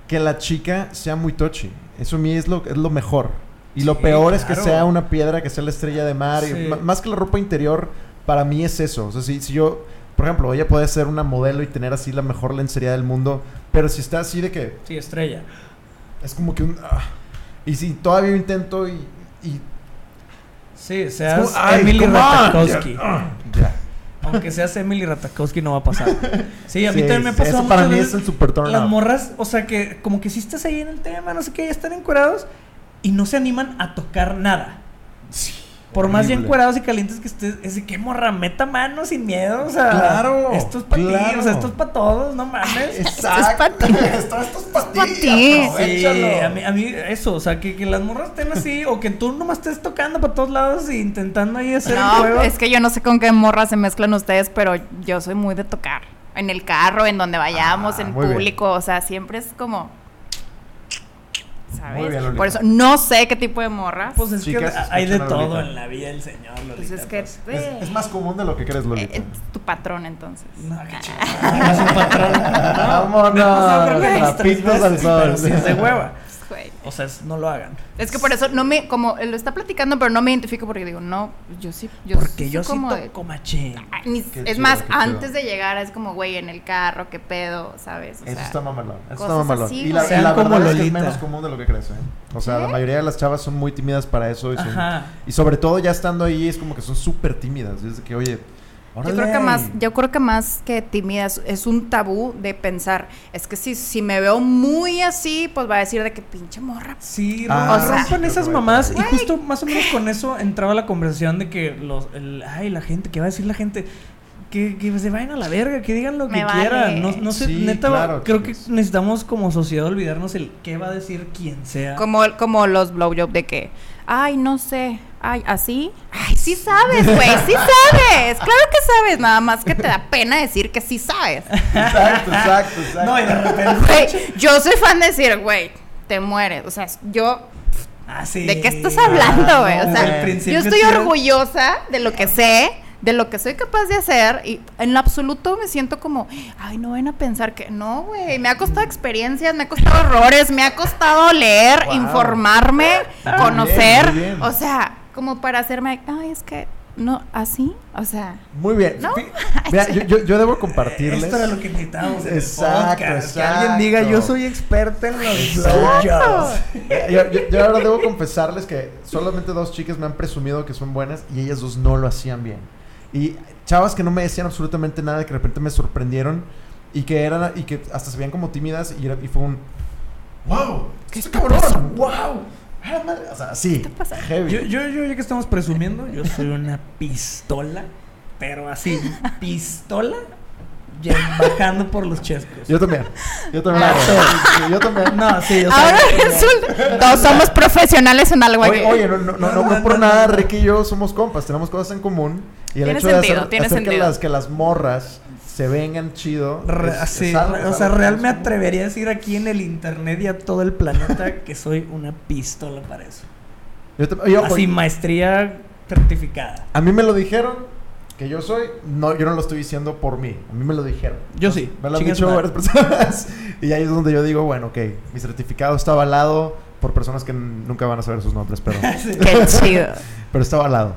que la chica sea muy touchy. Eso a mí es lo, es lo mejor. Y lo Sí, peor es que sea una piedra, que sea la estrella de mar. y Sí. ma- más que la ropa interior, para mí es eso. O sea, si, si yo, por ejemplo, ella puede ser una modelo y tener así la mejor lencería del mundo, pero si está así de que Sí, estrella. es como que un... ah. y si todavía intento y... y Sí, seas como, "Ay, Emily come on". Ratajkowski. Ya. Aunque seas Emily Ratajkowski no va a pasar. Sí, a mí <laughs> Sí, también me ha pasado Eso para mí veces. es el super turn Las up. morras, o sea que como que si estás ahí en el tema, no sé qué, ya están encuerados y no se animan a tocar nada. Por más ya horrible. encuerados y calientes que estés, es de que morra, meta mano sin miedo, o sea. Claro, Esto es para ti, o sea, esto es para todos, no mames. Exacto. ti. Esto, esto es para ti. pa' ti. aprovechalo. Sí, a mí, a mí eso, o sea, que, que las morras estén así, o que tú nomás estés tocando para todos lados e intentando ahí hacer el juego. es que yo no sé con qué morras se mezclan ustedes, pero yo soy muy de tocar. En el carro, en donde vayamos, Ah, en bien. público, o sea, siempre es como. ¿Sabes? Muy bien, Lolita. Por eso no sé qué tipo de morras. Pues es Chicas, que hay de todo en la vida del señor, Lolita. Pues es que. pues. Es, eh, es más común de lo que crees, eh, Lolita. es tu patrón, entonces. No, qué chingada. Es un patrón. Vámonos, trapitos al sol. de hueva. Güey. O sea, es- no lo hagan. Es que por eso no me, como él lo está platicando, pero no me identifico porque digo, no, yo sí, yo Porque sí yo soy sí como de- toco machín. Ay, ni- Qué es chido, más, chido. antes de llegar es como, güey, en el carro, qué pedo, ¿sabes? O Eso sea, está mamalón. Eso está mamalón. así, y la, la verdad es que es menos común de lo que crees, ¿eh? O sea, la mayoría de las chavas son muy tímidas para eso. Y, son- Ajá. y sobre todo ya estando ahí es como que son súper tímidas. Es de que, oye, Yo creo que más, yo creo que más que tímidas es un tabú de pensar, es que si, si me veo muy así, pues va a decir de que pinche morra. Sí, Ah, rom- rompan esas mamás. Y justo más o menos con eso entraba la conversación de que los. el- ay, la gente, ¿qué va a decir la gente? Que, que se vayan a la verga, que digan lo Me que vale. quieran. No, no sé, Sí, neta, claro, creo que necesitamos como sociedad olvidarnos el qué va a decir quien sea. Como, como los blowjob de que, ay, no sé, ay, así. Ay, sí sabes, güey, sí <laughs> sabes. Claro que sabes, nada más que te da pena decir que sí sabes. Exacto, exacto, exacto. No, y de repente. <laughs> Güey, yo soy fan de decir, güey, te mueres. O sea, yo Ah, sí. ¿De qué estás hablando, güey? O no, sea, yo estoy sí orgullosa de lo que sé, de lo que soy capaz de hacer y en lo absoluto me siento como, ay, no van a pensar que no, güey, me ha costado experiencias, me ha costado errores, me ha costado leer, Wow. informarme, conocer, bien, muy bien. o sea, como para hacerme, ay, es que no, así, o sea, Muy bien. No. <laughs> Mira, yo, yo, yo debo compartirles. Esto era lo que necesitábamos en el Exacto, podcast. Que alguien diga, exacto. yo soy experta en los Exacto. blowjobs. Yo, yo- yo ahora debo confesarles que solamente dos chicas me han presumido que son buenas y ellas dos no lo hacían bien. Y chavas que no me decían absolutamente nada, que de repente me sorprendieron y que eran y que hasta se veían como tímidas y, era- y fue un wow, qué cabrón, wow. Ah, madre, O sea, sí. ¿Qué pasa? Heavy. Yo, yo, yo, ya que estamos presumiendo, yo soy una pistola, pero así, pistola, ya bajando por los chescos. Yo también. Yo también. Ah, Sí, yo también. No, sí, o sea, Ahora resulta. Todos somos profesionales en algo Oye, aquí. oye, no, no, no, no, no por nada, Ricky y yo somos compas, tenemos cosas en común. Y el Tiene hecho de sentido, hacer, tiene hacer que, sentido. las, que las morras se vengan chido. Re- es- así, es algo, o sea, real me atrevería a decir aquí en el internet y a todo el planeta <laughs> que soy una pistola para eso. Yo te- ojo, Así, maestría certificada. a mí me lo dijeron que yo soy. No, yo no lo estoy diciendo por mí. A mí me lo dijeron. Yo sí. Me lo han dicho varias <laughs> personas. y ahí es donde yo digo, bueno, ok, mi certificado está avalado por personas que nunca van a saber sus nombres, pero, <laughs> Qué chido. pero está avalado.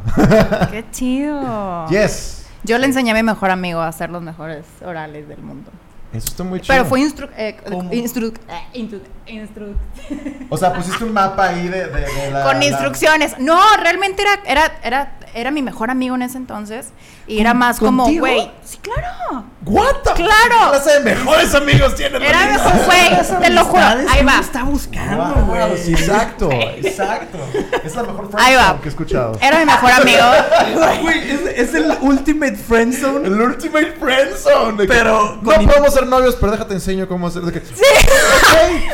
Qué chido. yes. Yo le enseñé a mi mejor amigo a hacer los mejores orales del mundo. Eso está muy chido. Pero fue instru... Eh, instru... eh, instru- instru- O sea, pusiste un mapa ahí de, de- de la... con la- instrucciones. No, realmente era, era, era, era mi mejor amigo en ese entonces. Y era ¿Con- más como, güey. Sí, claro. ¿What the- Claro. ¿Qué clase de mejores amigos tienes? Era mejor, güey. <laughs> Te lo juro. Ahí va. está buscando, Wow, güey. sí, exacto, <laughs> exacto. Es la mejor Ahí friendzone va. que he escuchado. Era mi mejor amigo. <laughs> Güey, es, es el ultimate friendzone. El ultimate friendzone. Pero no podemos ser novios, pero déjate enseño cómo hacer. De que, sí.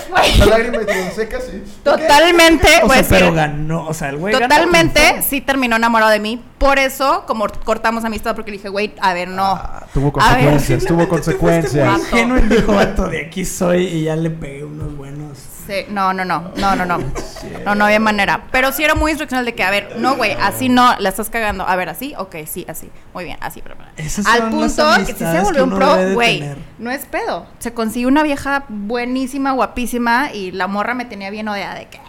Güey. La lágrima y te secas y. Totalmente. O a sea, pero decir, ganó. O sea, el güey ganó, Totalmente, sí terminó enamorado de mí. Por eso, como cortamos amistad, porque le dije, güey, a ver, no. Ah, tuvo A ver, consecuencias, tuvo consecuencias. ingenuo dijo, vato, de aquí soy y ya le pegué unos buenos. Sí, no, no, no, no, no, no. No, no había manera. Pero sí era muy instruccional de que, a ver, no, güey, así no, la estás cagando. A ver, así, ok, sí, así. Muy bien, así, pero. Al punto que si se volvió un pro, güey, no es pedo. Se consiguió una vieja buenísima, guapísima, y la morra me tenía bien odiada de que.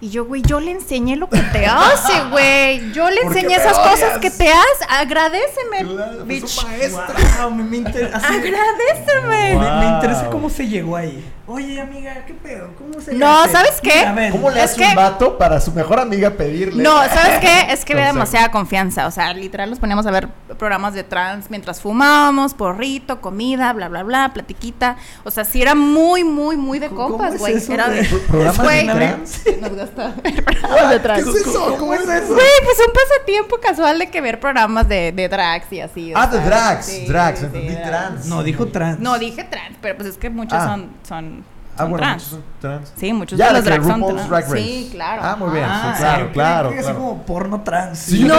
Y yo, güey, yo le enseñé lo que te <laughs> hace, güey. Yo le ¿Por qué enseñé esas cosas que te hace. Agradeceme, Claro, bitch. su maestra. Wow, me, me inter- así- Agradeceme. me- me interesa cómo se llegó ahí. Oye, amiga, ¿qué pedo? ¿Cómo se No, hace? ¿sabes qué? Mira. ¿Cómo le Es hace un vato para su mejor amiga pedirle? No, ¿sabes qué? Es que <laughs> había demasiada confianza. O sea, literal nos poníamos a ver programas de trans mientras fumábamos, porrito, comida, bla, bla, bla, platiquita. O sea, sí era muy, muy, muy de ¿Cómo compas, es güey. Era de-. ¿Programas <laughs> <laughs> de trans? Nos gusta ver programas de ¿Qué es eso? ¿Cómo es eso? Güey, pues un pasatiempo casual de que ver programas de, de drags y así. Ah, de drags, sí, drags, sí, entendí drags. trans. No, dijo trans. No, dije trans, pero pues es que muchos Ah. son, son, Ah, son bueno, trans. muchos son trans. Sí, muchos Ya, de los son trans. Drag Race. Sí, claro. Ah, muy bien, sí, claro, claro, claro. como porno trans. Sí, No,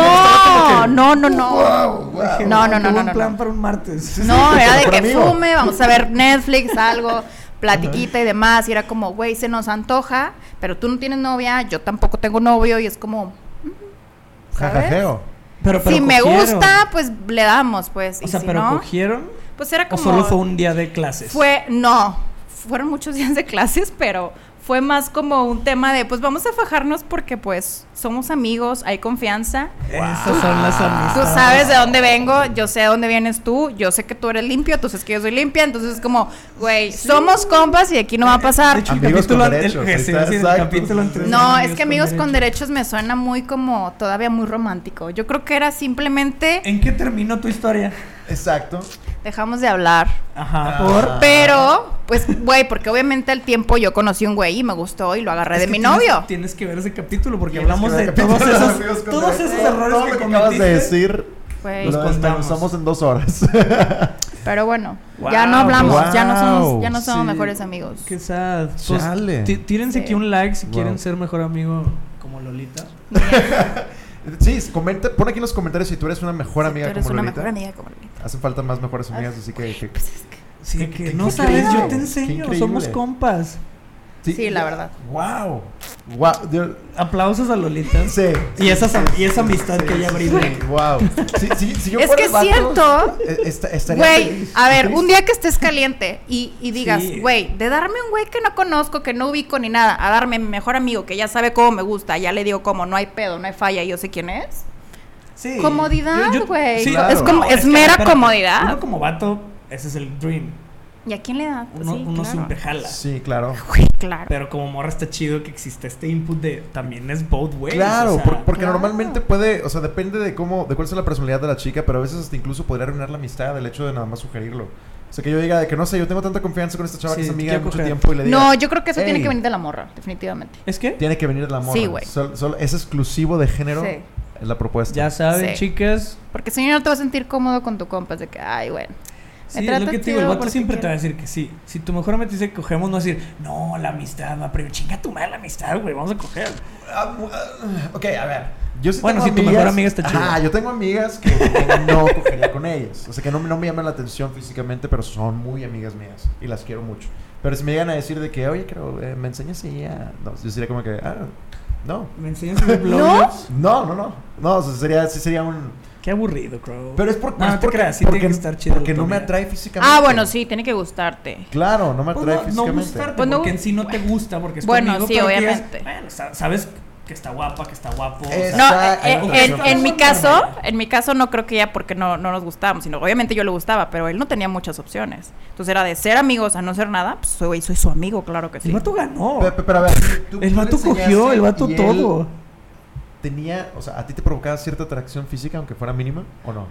que- no, no, no. Wow, wow. No, no, no, no, no, plan no. para un martes. No, era de que amigo. fume, vamos a ver <laughs> Netflix, algo, platiquita y demás. Y era como, güey, se nos antoja, pero tú no tienes novia, yo tampoco tengo novio. Y es como, ¿sabes? Jajajeo. Pero, pero si me cogieron. gusta, pues le damos, pues. O y sea, si pero no, cogieron. pues era ¿O como. solo fue un día de clases? Fue, no, fueron muchos <laughs> días de clases, pero fue más como un tema de, pues vamos a fajarnos porque pues somos amigos, hay confianza. Esas son las Tú amistades. sabes de dónde vengo, yo sé de dónde vienes tú, yo sé que tú eres limpio, tú sabes que yo soy limpia, entonces es como, güey, somos compas y aquí no va a pasar. De hecho, Amigos con derechos, sí, sí, sí, sí. No, es que amigos con derechos me suena muy como todavía muy romántico. Yo creo que era simplemente ¿En qué terminó tu historia? Exacto. Dejamos de hablar. Ajá, Ah. por. Pero, pues, güey, porque obviamente al tiempo yo conocí un güey y me gustó y lo agarré Es de mi tienes- novio. Tienes que ver ese capítulo porque Tienes hablamos de todos esos, todos errores Todo que lo que acabas de decir. Los contamos. en dos horas. <laughs> Pero bueno, Wow, ya no hablamos, ya no somos, ya no somos sí. mejores amigos. Qué sad. Pues, tírense Sí. aquí un like si Wow. quieren ser mejor amigo como Lolita. <laughs> sí, comenta, pon aquí en los comentarios si tú eres una mejor Si amiga tú eres como una Lolita. mejor amiga como Lolita. Hacen falta más mejores amigas, así que... que- Pues es que- Sí, que no sabes, yo te enseño, somos compas. Sí, la verdad. Wow. Wow. Aplausos a Lolita. Sí. Y esa, y esa amistad que ella brinda. Wow. Si, yo Es fuera que el vato, siento- eh, estaría Güey, feliz. a ver, un día que estés caliente y, y digas, Sí. güey, de darme un güey que no conozco, que no ubico ni nada, a darme mi mejor amigo que ya sabe cómo me gusta, ya le digo cómo, no hay pedo, no hay falla, y yo sé quién es. Sí. Comodidad, güey. Claro. Es como, es que, mera espérate, comodidad. Uno como vato, ese es el dream. ¿Y a quién le da? Pues Uno, sí, uno claro. siempre jala. Sí, claro. Pero como morra está chido que existe este input de también es both ways. Claro, o sea, por- porque claro. normalmente puede, o sea, depende de cómo, de cuál sea la personalidad de la chica, pero a veces hasta incluso podría arruinar la amistad el hecho de nada más sugerirlo. O sea, que yo diga de que no sé, yo tengo tanta confianza con esta chava Sí, que es amiga de mucho coger. tiempo y le diga. No, yo creo que eso tiene "Ey, que venir de la morra, definitivamente. ¿Es que? Tiene que venir de la morra. Sí, güey. Es exclusivo de género. Sí. Es la propuesta. Ya saben, Sí. chicas. Porque si no, no te vas a sentir cómodo con tu compa. Es de que, ay, bueno. Sí, es lo que te digo, el vato siempre te va a decir que sí. Si tu mejor amigo te dice que cogemos, no va a decir, no, la amistad va primero. Chinga tu madre la amistad, güey, vamos a coger. Ah, ah, ok, a ver. Yo sí Bueno, si tu mejor amiga está chida. Ajá, yo tengo amigas que <laughs> no cogería con ellas. O sea, que no, no me llaman la atención físicamente, pero son muy amigas mías. Y las quiero mucho. Pero si me llegan a decir de que, oye, creo, eh, me enseñas y ya. No, yo sería como que, ah, no. ¿Me enseñas a ver <laughs> ¿No? No, no, no. No, o sea, sería, sí sería un. Qué aburrido, Crow. Pero es por, No, es no te porque, creas, sí porque, tiene que estar chido. porque no me atrae físicamente. Ah, bueno, sí, tiene que gustarte. Claro, no me Pues atrae no, no físicamente. gustarte, Pues no- porque en sí no te gusta, porque es Bueno, sí, obviamente. bueno, sa- sabes que está guapa, que está guapo. No, eh, eh, en, mi caso, en mi caso no creo que ya porque no, no nos gustábamos, sino obviamente yo le gustaba, pero él no tenía muchas opciones. Entonces era de ser amigos a no ser nada, pues soy, soy su amigo, claro que sí. El vato ganó. Pe- pe- Pero, a ver, tú- el vato cogió, el vato él todo. Tenía, o sea, ¿a ti te provocaba cierta atracción física, aunque fuera mínima, o no?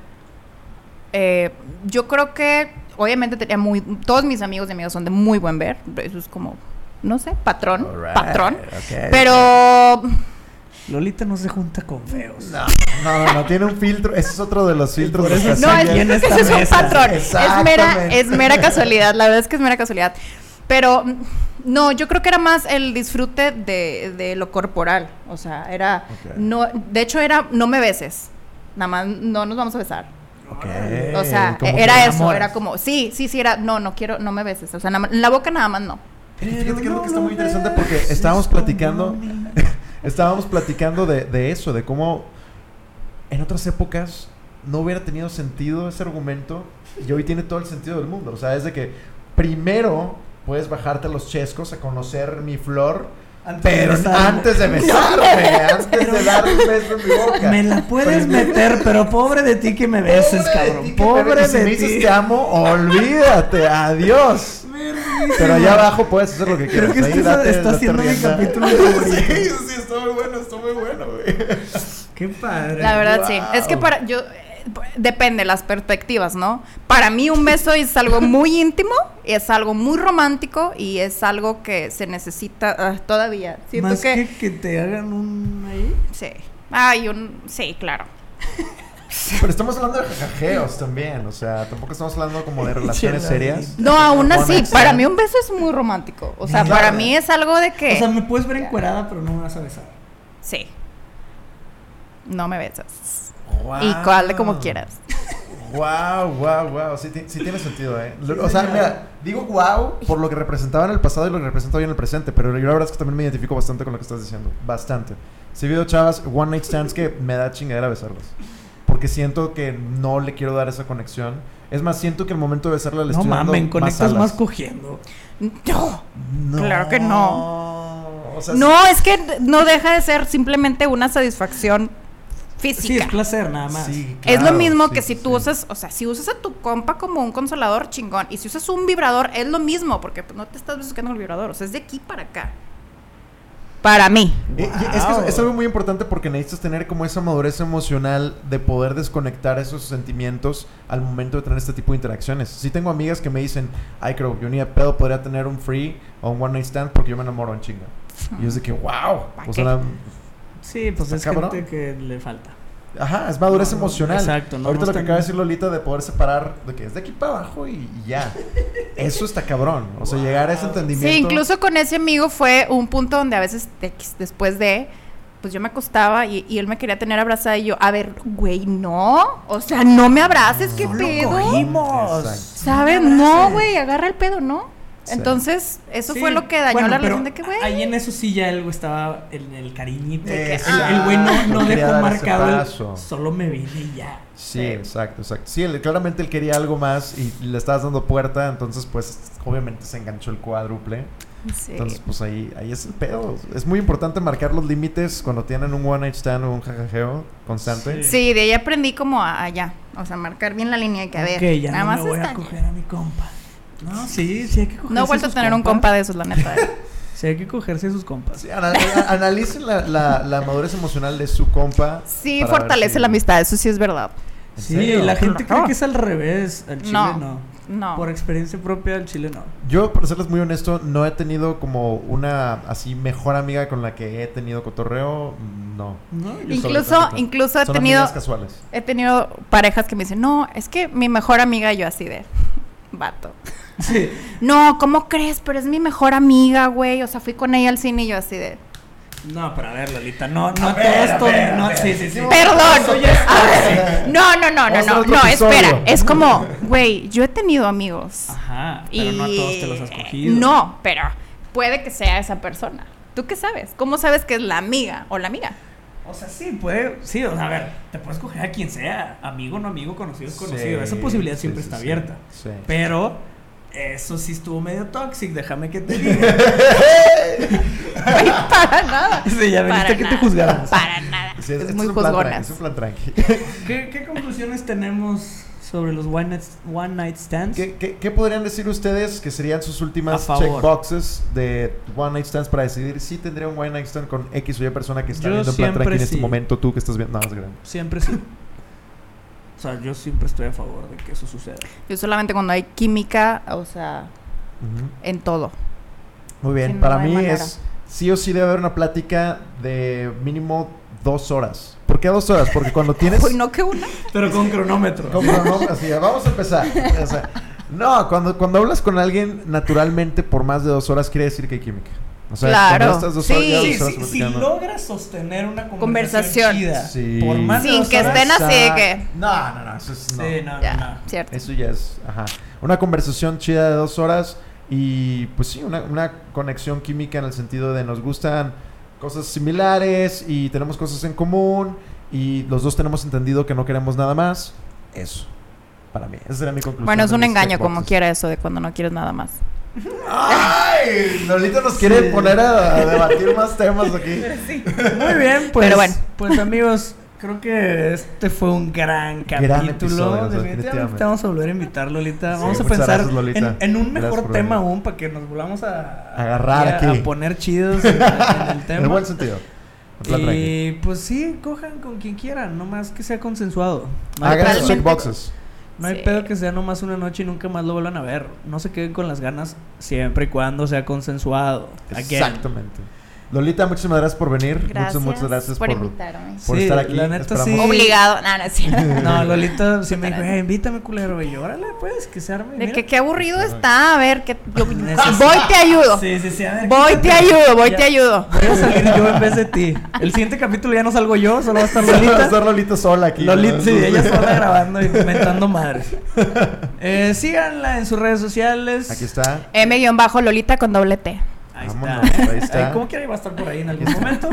Eh, yo creo que obviamente tenía muy todos mis amigos y amigas son de muy buen ver, eso es como no sé, patrón, patrón. Pero Lolita no se junta con feos. No, no, no, no, tiene un filtro. Ese es otro de los filtros por de no, es, ese es un patrón, es mera es mera casualidad, la verdad es que es mera casualidad. Pero no, yo creo que era más el disfrute de, de lo corporal, o sea, era no de hecho era no me beses. Nada más no nos vamos a besar. Ok, O sea, era eso, enamoras. era como, sí, sí, sí, era, no, no quiero, no me beses. O sea, nada la boca nada más no. Fíjate que es lo que está muy interesante porque estábamos platicando, <laughs> estábamos platicando de, de eso, de cómo en otras épocas no hubiera tenido sentido ese argumento y hoy tiene todo el sentido del mundo. O sea, es de que primero puedes bajarte los chescos a conocer mi flor, Antes de pero besarme. antes de besarme, <laughs> antes de dar un beso en mi boca. Me la puedes meter, pero pobre de ti que me beses, Pobre de cabrón. ti que me Pobre beses. Si de me dices ti. te amo, olvídate, adiós. Pero allá abajo puedes hacer lo que quieras. Creo que Ahí este está- date- está date siendo mi capítulo <laughs> favorito. sí, sí, está muy bueno, está muy bueno, güey. Qué padre. La verdad sí. Es que Wow. para yo depende las perspectivas, ¿no? Para mí un beso es algo muy <laughs> íntimo, es algo muy romántico y es algo que se necesita ah, todavía. Siento Más que, que... que te hagan un ahí. sí. Ay, un sí, claro. <laughs> Pero estamos hablando de jajajeos también, o sea, tampoco estamos hablando como de <laughs> relaciones serias. No, aún así, para mí un beso es muy romántico. O sea, Claro. para mí es algo de que O sea, me puedes ver encuerada, pero no me vas a besar. sí. No me besas. Wow. Y cuál como quieras. Wow, wow, wow. Sí, ti- sí tiene sentido, ¿eh? O sea, mira, digo wow por lo que representaba en el pasado y lo que representa hoy en el presente, pero yo la verdad es que también me identifico bastante con lo que estás diciendo. Bastante. Sí, habido chavas, one night stands que me da chingadera besarlas. Porque siento que no le quiero dar esa conexión. Es más, siento que el momento de besarla le No estoy dando mamen, conectas más, alas. cogiendo. No. Claro que no. O sea, No, es que no deja de ser simplemente una satisfacción física. Sí, es placer nada más. sí, Es lo mismo sí, que si tú sí. usas, o sea, si usas a tu compa como un consolador chingón y si usas un vibrador es lo mismo porque no te estás buscando el vibrador, o sea, es de aquí para acá. Para mí. Y es, que es, es algo muy importante porque necesitas tener como esa madurez emocional de poder desconectar esos sentimientos al momento de tener este tipo de interacciones. Sí tengo amigas que me dicen, ay creo, yo ni a pedo podría tener un free o un one night stand porque yo me enamoro en chinga. Y es de que, wow. ¿Pa O sea, Sí, pues es cabrón. gente que le falta. ajá, es madurez No, no, emocional. exacto, no, Ahorita no lo que acaba de decir Lolita de poder separar de que es de aquí para abajo y, y ya. Eso está cabrón. O sea, llegar a ese entendimiento. Sí, incluso con ese amigo fue un punto donde a veces de- después de pues yo me acostaba y, y él me quería tener abrazada y yo, a ver, güey, no, o sea, no me abraces, qué pedo. cogimos. Exacto. ¿Sabes? No güey, agarra el pedo, ¿no? Sí. Entonces, eso Sí, fue lo que dañó bueno, la relación de que, güey. Ahí en eso sí ya güey estaba en el cariñito. El- el güey no, dejó marcado el. Solo me vine y ya. Sí, exacto, exacto. Sí, él- claramente él quería algo más y le estabas dando puerta, entonces pues obviamente se enganchó el cuádruple. Sí. Entonces pues ahí, ahí es el pedo. Es muy importante marcar los límites cuando tienen un one night stand o un jajajeo constante. Sí, de ahí aprendí como a allá. O sea, marcar bien la línea y que a ver. Ok, ya nada no más me voy a coger a mi compa. No, sí, sí hay que cogerse No he vuelto a tener un compa de esos, la neta. eh. <laughs> Sí hay que cogerse a sus compas. Sí, ana- ana- analicen la, la- la madurez emocional de su compa. Sí, fortalece si- la amistad, eso sí es verdad. ¿En Sí, serio? la gente cree que es al revés. Al chile No. no. No. Por experiencia propia, el chile no. Yo, para serles muy honesto, no he tenido como una así mejor amiga con la que he tenido cotorreo. No. No, Incluso, incluso he Son tenido, casuales. he tenido parejas que me dicen, no, es que mi mejor amiga, yo así de, vato. Sí. <laughs> No, ¿cómo crees? Pero es mi mejor amiga, güey. O sea, fui con ella al cine y yo así de, No, pero a ver, Lolita, no, no A ver, a sí, sí, sí. perdón. A no, no, no, no, no, no, espera. Es como, güey, yo he tenido amigos. Ajá, pero no a todos te los has cogido. No, pero puede que sea esa persona. ¿Tú qué sabes? ¿Cómo sabes que es la amiga o la amiga? O sea, sí, puede, sí, o sea, a ver, te puedes coger a quien sea, amigo, no amigo, conocido, conocido. Sí, Esa posibilidad sí, siempre sí, está sí. abierta. Sí. Pero eso sí estuvo medio tóxico, déjame que te diga. <laughs> Para nada. Sí, ya Para veniste que te nada, juzgáramos. Para nada. Sí, es, este muy juzgonas. Es un plan tranqui. ¿Qué, qué conclusiones tenemos sobre los one night, one night stands? ¿Qué, qué, qué podrían decir ustedes que serían sus últimas checkboxes de One Night Stands para decidir si tendría un One Night Stand con X o Y persona que está Yo viendo en plan siempre tranqui en este sí. momento? Tú que estás viendo. No, es grande. Siempre sí. O sea, yo siempre estoy a favor de que eso suceda. Yo solamente cuando hay química, o sea, Ujú. en todo. Muy bien, Sí, no para hay mí manera. es sí o sí debe haber una plática de mínimo dos horas. ¿Por qué dos horas? Porque cuando tienes... <laughs> Uy, no que una. Pero con cronómetro. Como no, así, vamos a empezar. O sea, no, cuando, cuando hablas con alguien naturalmente por más de dos horas quiere decir que hay química. O sea, Claro, cuando estás dos horas, sí. ya Sí, dos horas sí, si logras sostener una conversación, Conversación. chida Sí. por más de Sin dos que horas, estén así de que- No, no, no, eso es... no. Sí, no, no, Ya, no. cierto. Eso ya es, ajá. Una conversación chida de dos horas y pues sí, una, una conexión química en el sentido de nos gustan cosas similares y tenemos cosas en común y los dos tenemos entendido que no queremos nada más. Eso, para mí, esa sería mi conclusión. Bueno, es un engaño como quiera eso de cuando no quieres nada más. ¡Ay! Lolita nos quiere Sí. poner a, a debatir más temas aquí. <laughs> Muy bien, pues, Pero bueno. pues amigos, creo que este fue un gran capítulo. Gran episodio, definitivamente definitivamente. te vamos a volver a invitar, Lolita. Sí, vamos a pensar gracias, Lolita. en, en un mejor tema venir. aún para que nos volvamos a Agarrar a- aquí. a poner chidos en, en el <laughs> tema. En buen sentido. Y pues sí, cojan con quien quieran, nomás que sea consensuado. No Hagan sus checkboxes. no hay Sí. pedo que sea nomás una noche y nunca más lo vuelvan a ver. No se queden con las ganas siempre y cuando sea consensuado. Again. Exactamente. Lolita, muchísimas gracias por venir. Gracias, Muchas, muchas gracias por, invitarme. por Sí, estar aquí. la neta Esperamos- sí. Obligado. No, no cierto. <laughs> No, <laughs> Lolita sí me dijo. "Eh, invítame, culero. Y yo, órale, pues, que se arme. De mira". que qué aburrido está. A ver, que yo <laughs> voy te ayudo. Sí, sí, sí, a ver. Voy quítate. te ayudo, voy Ya. te ayudo. Voy a salir yo en vez de ti. El siguiente capítulo ya no salgo yo, solo va a estar Va a Lolita. estar Lolita sola aquí. Lolita, ¿no? sí, ella sola grabando y inventando madres. Eh, síganla en sus redes sociales. Aquí está. M-Lolita con doble T. Ahí Vámonos, está. ahí está. Ahí, como quiera va a estar por ahí en algún momento.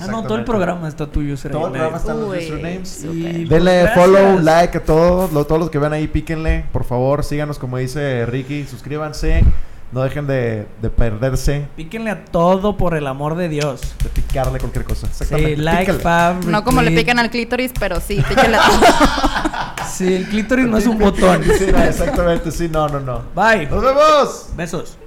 Ah, no, todo el programa está tuyo. Todo el programa están los Uy, usernames. Y- Denle Pues, follow, gracias. like a todos, lo- todos los que ven ahí, píquenle, por favor, síganos como dice Ricky, suscríbanse, no dejen de, de perderse, Píquenle a todo por el amor de Dios. de picarle cualquier cosa. Sí, Exactamente. like, fab, No como le pican al clítoris, pero sí, píquenle a todo. <laughs> Sí, el clítoris no es un botón. Sí, no, exactamente, sí, no, no, no. Bye. ¡Nos vemos! Besos.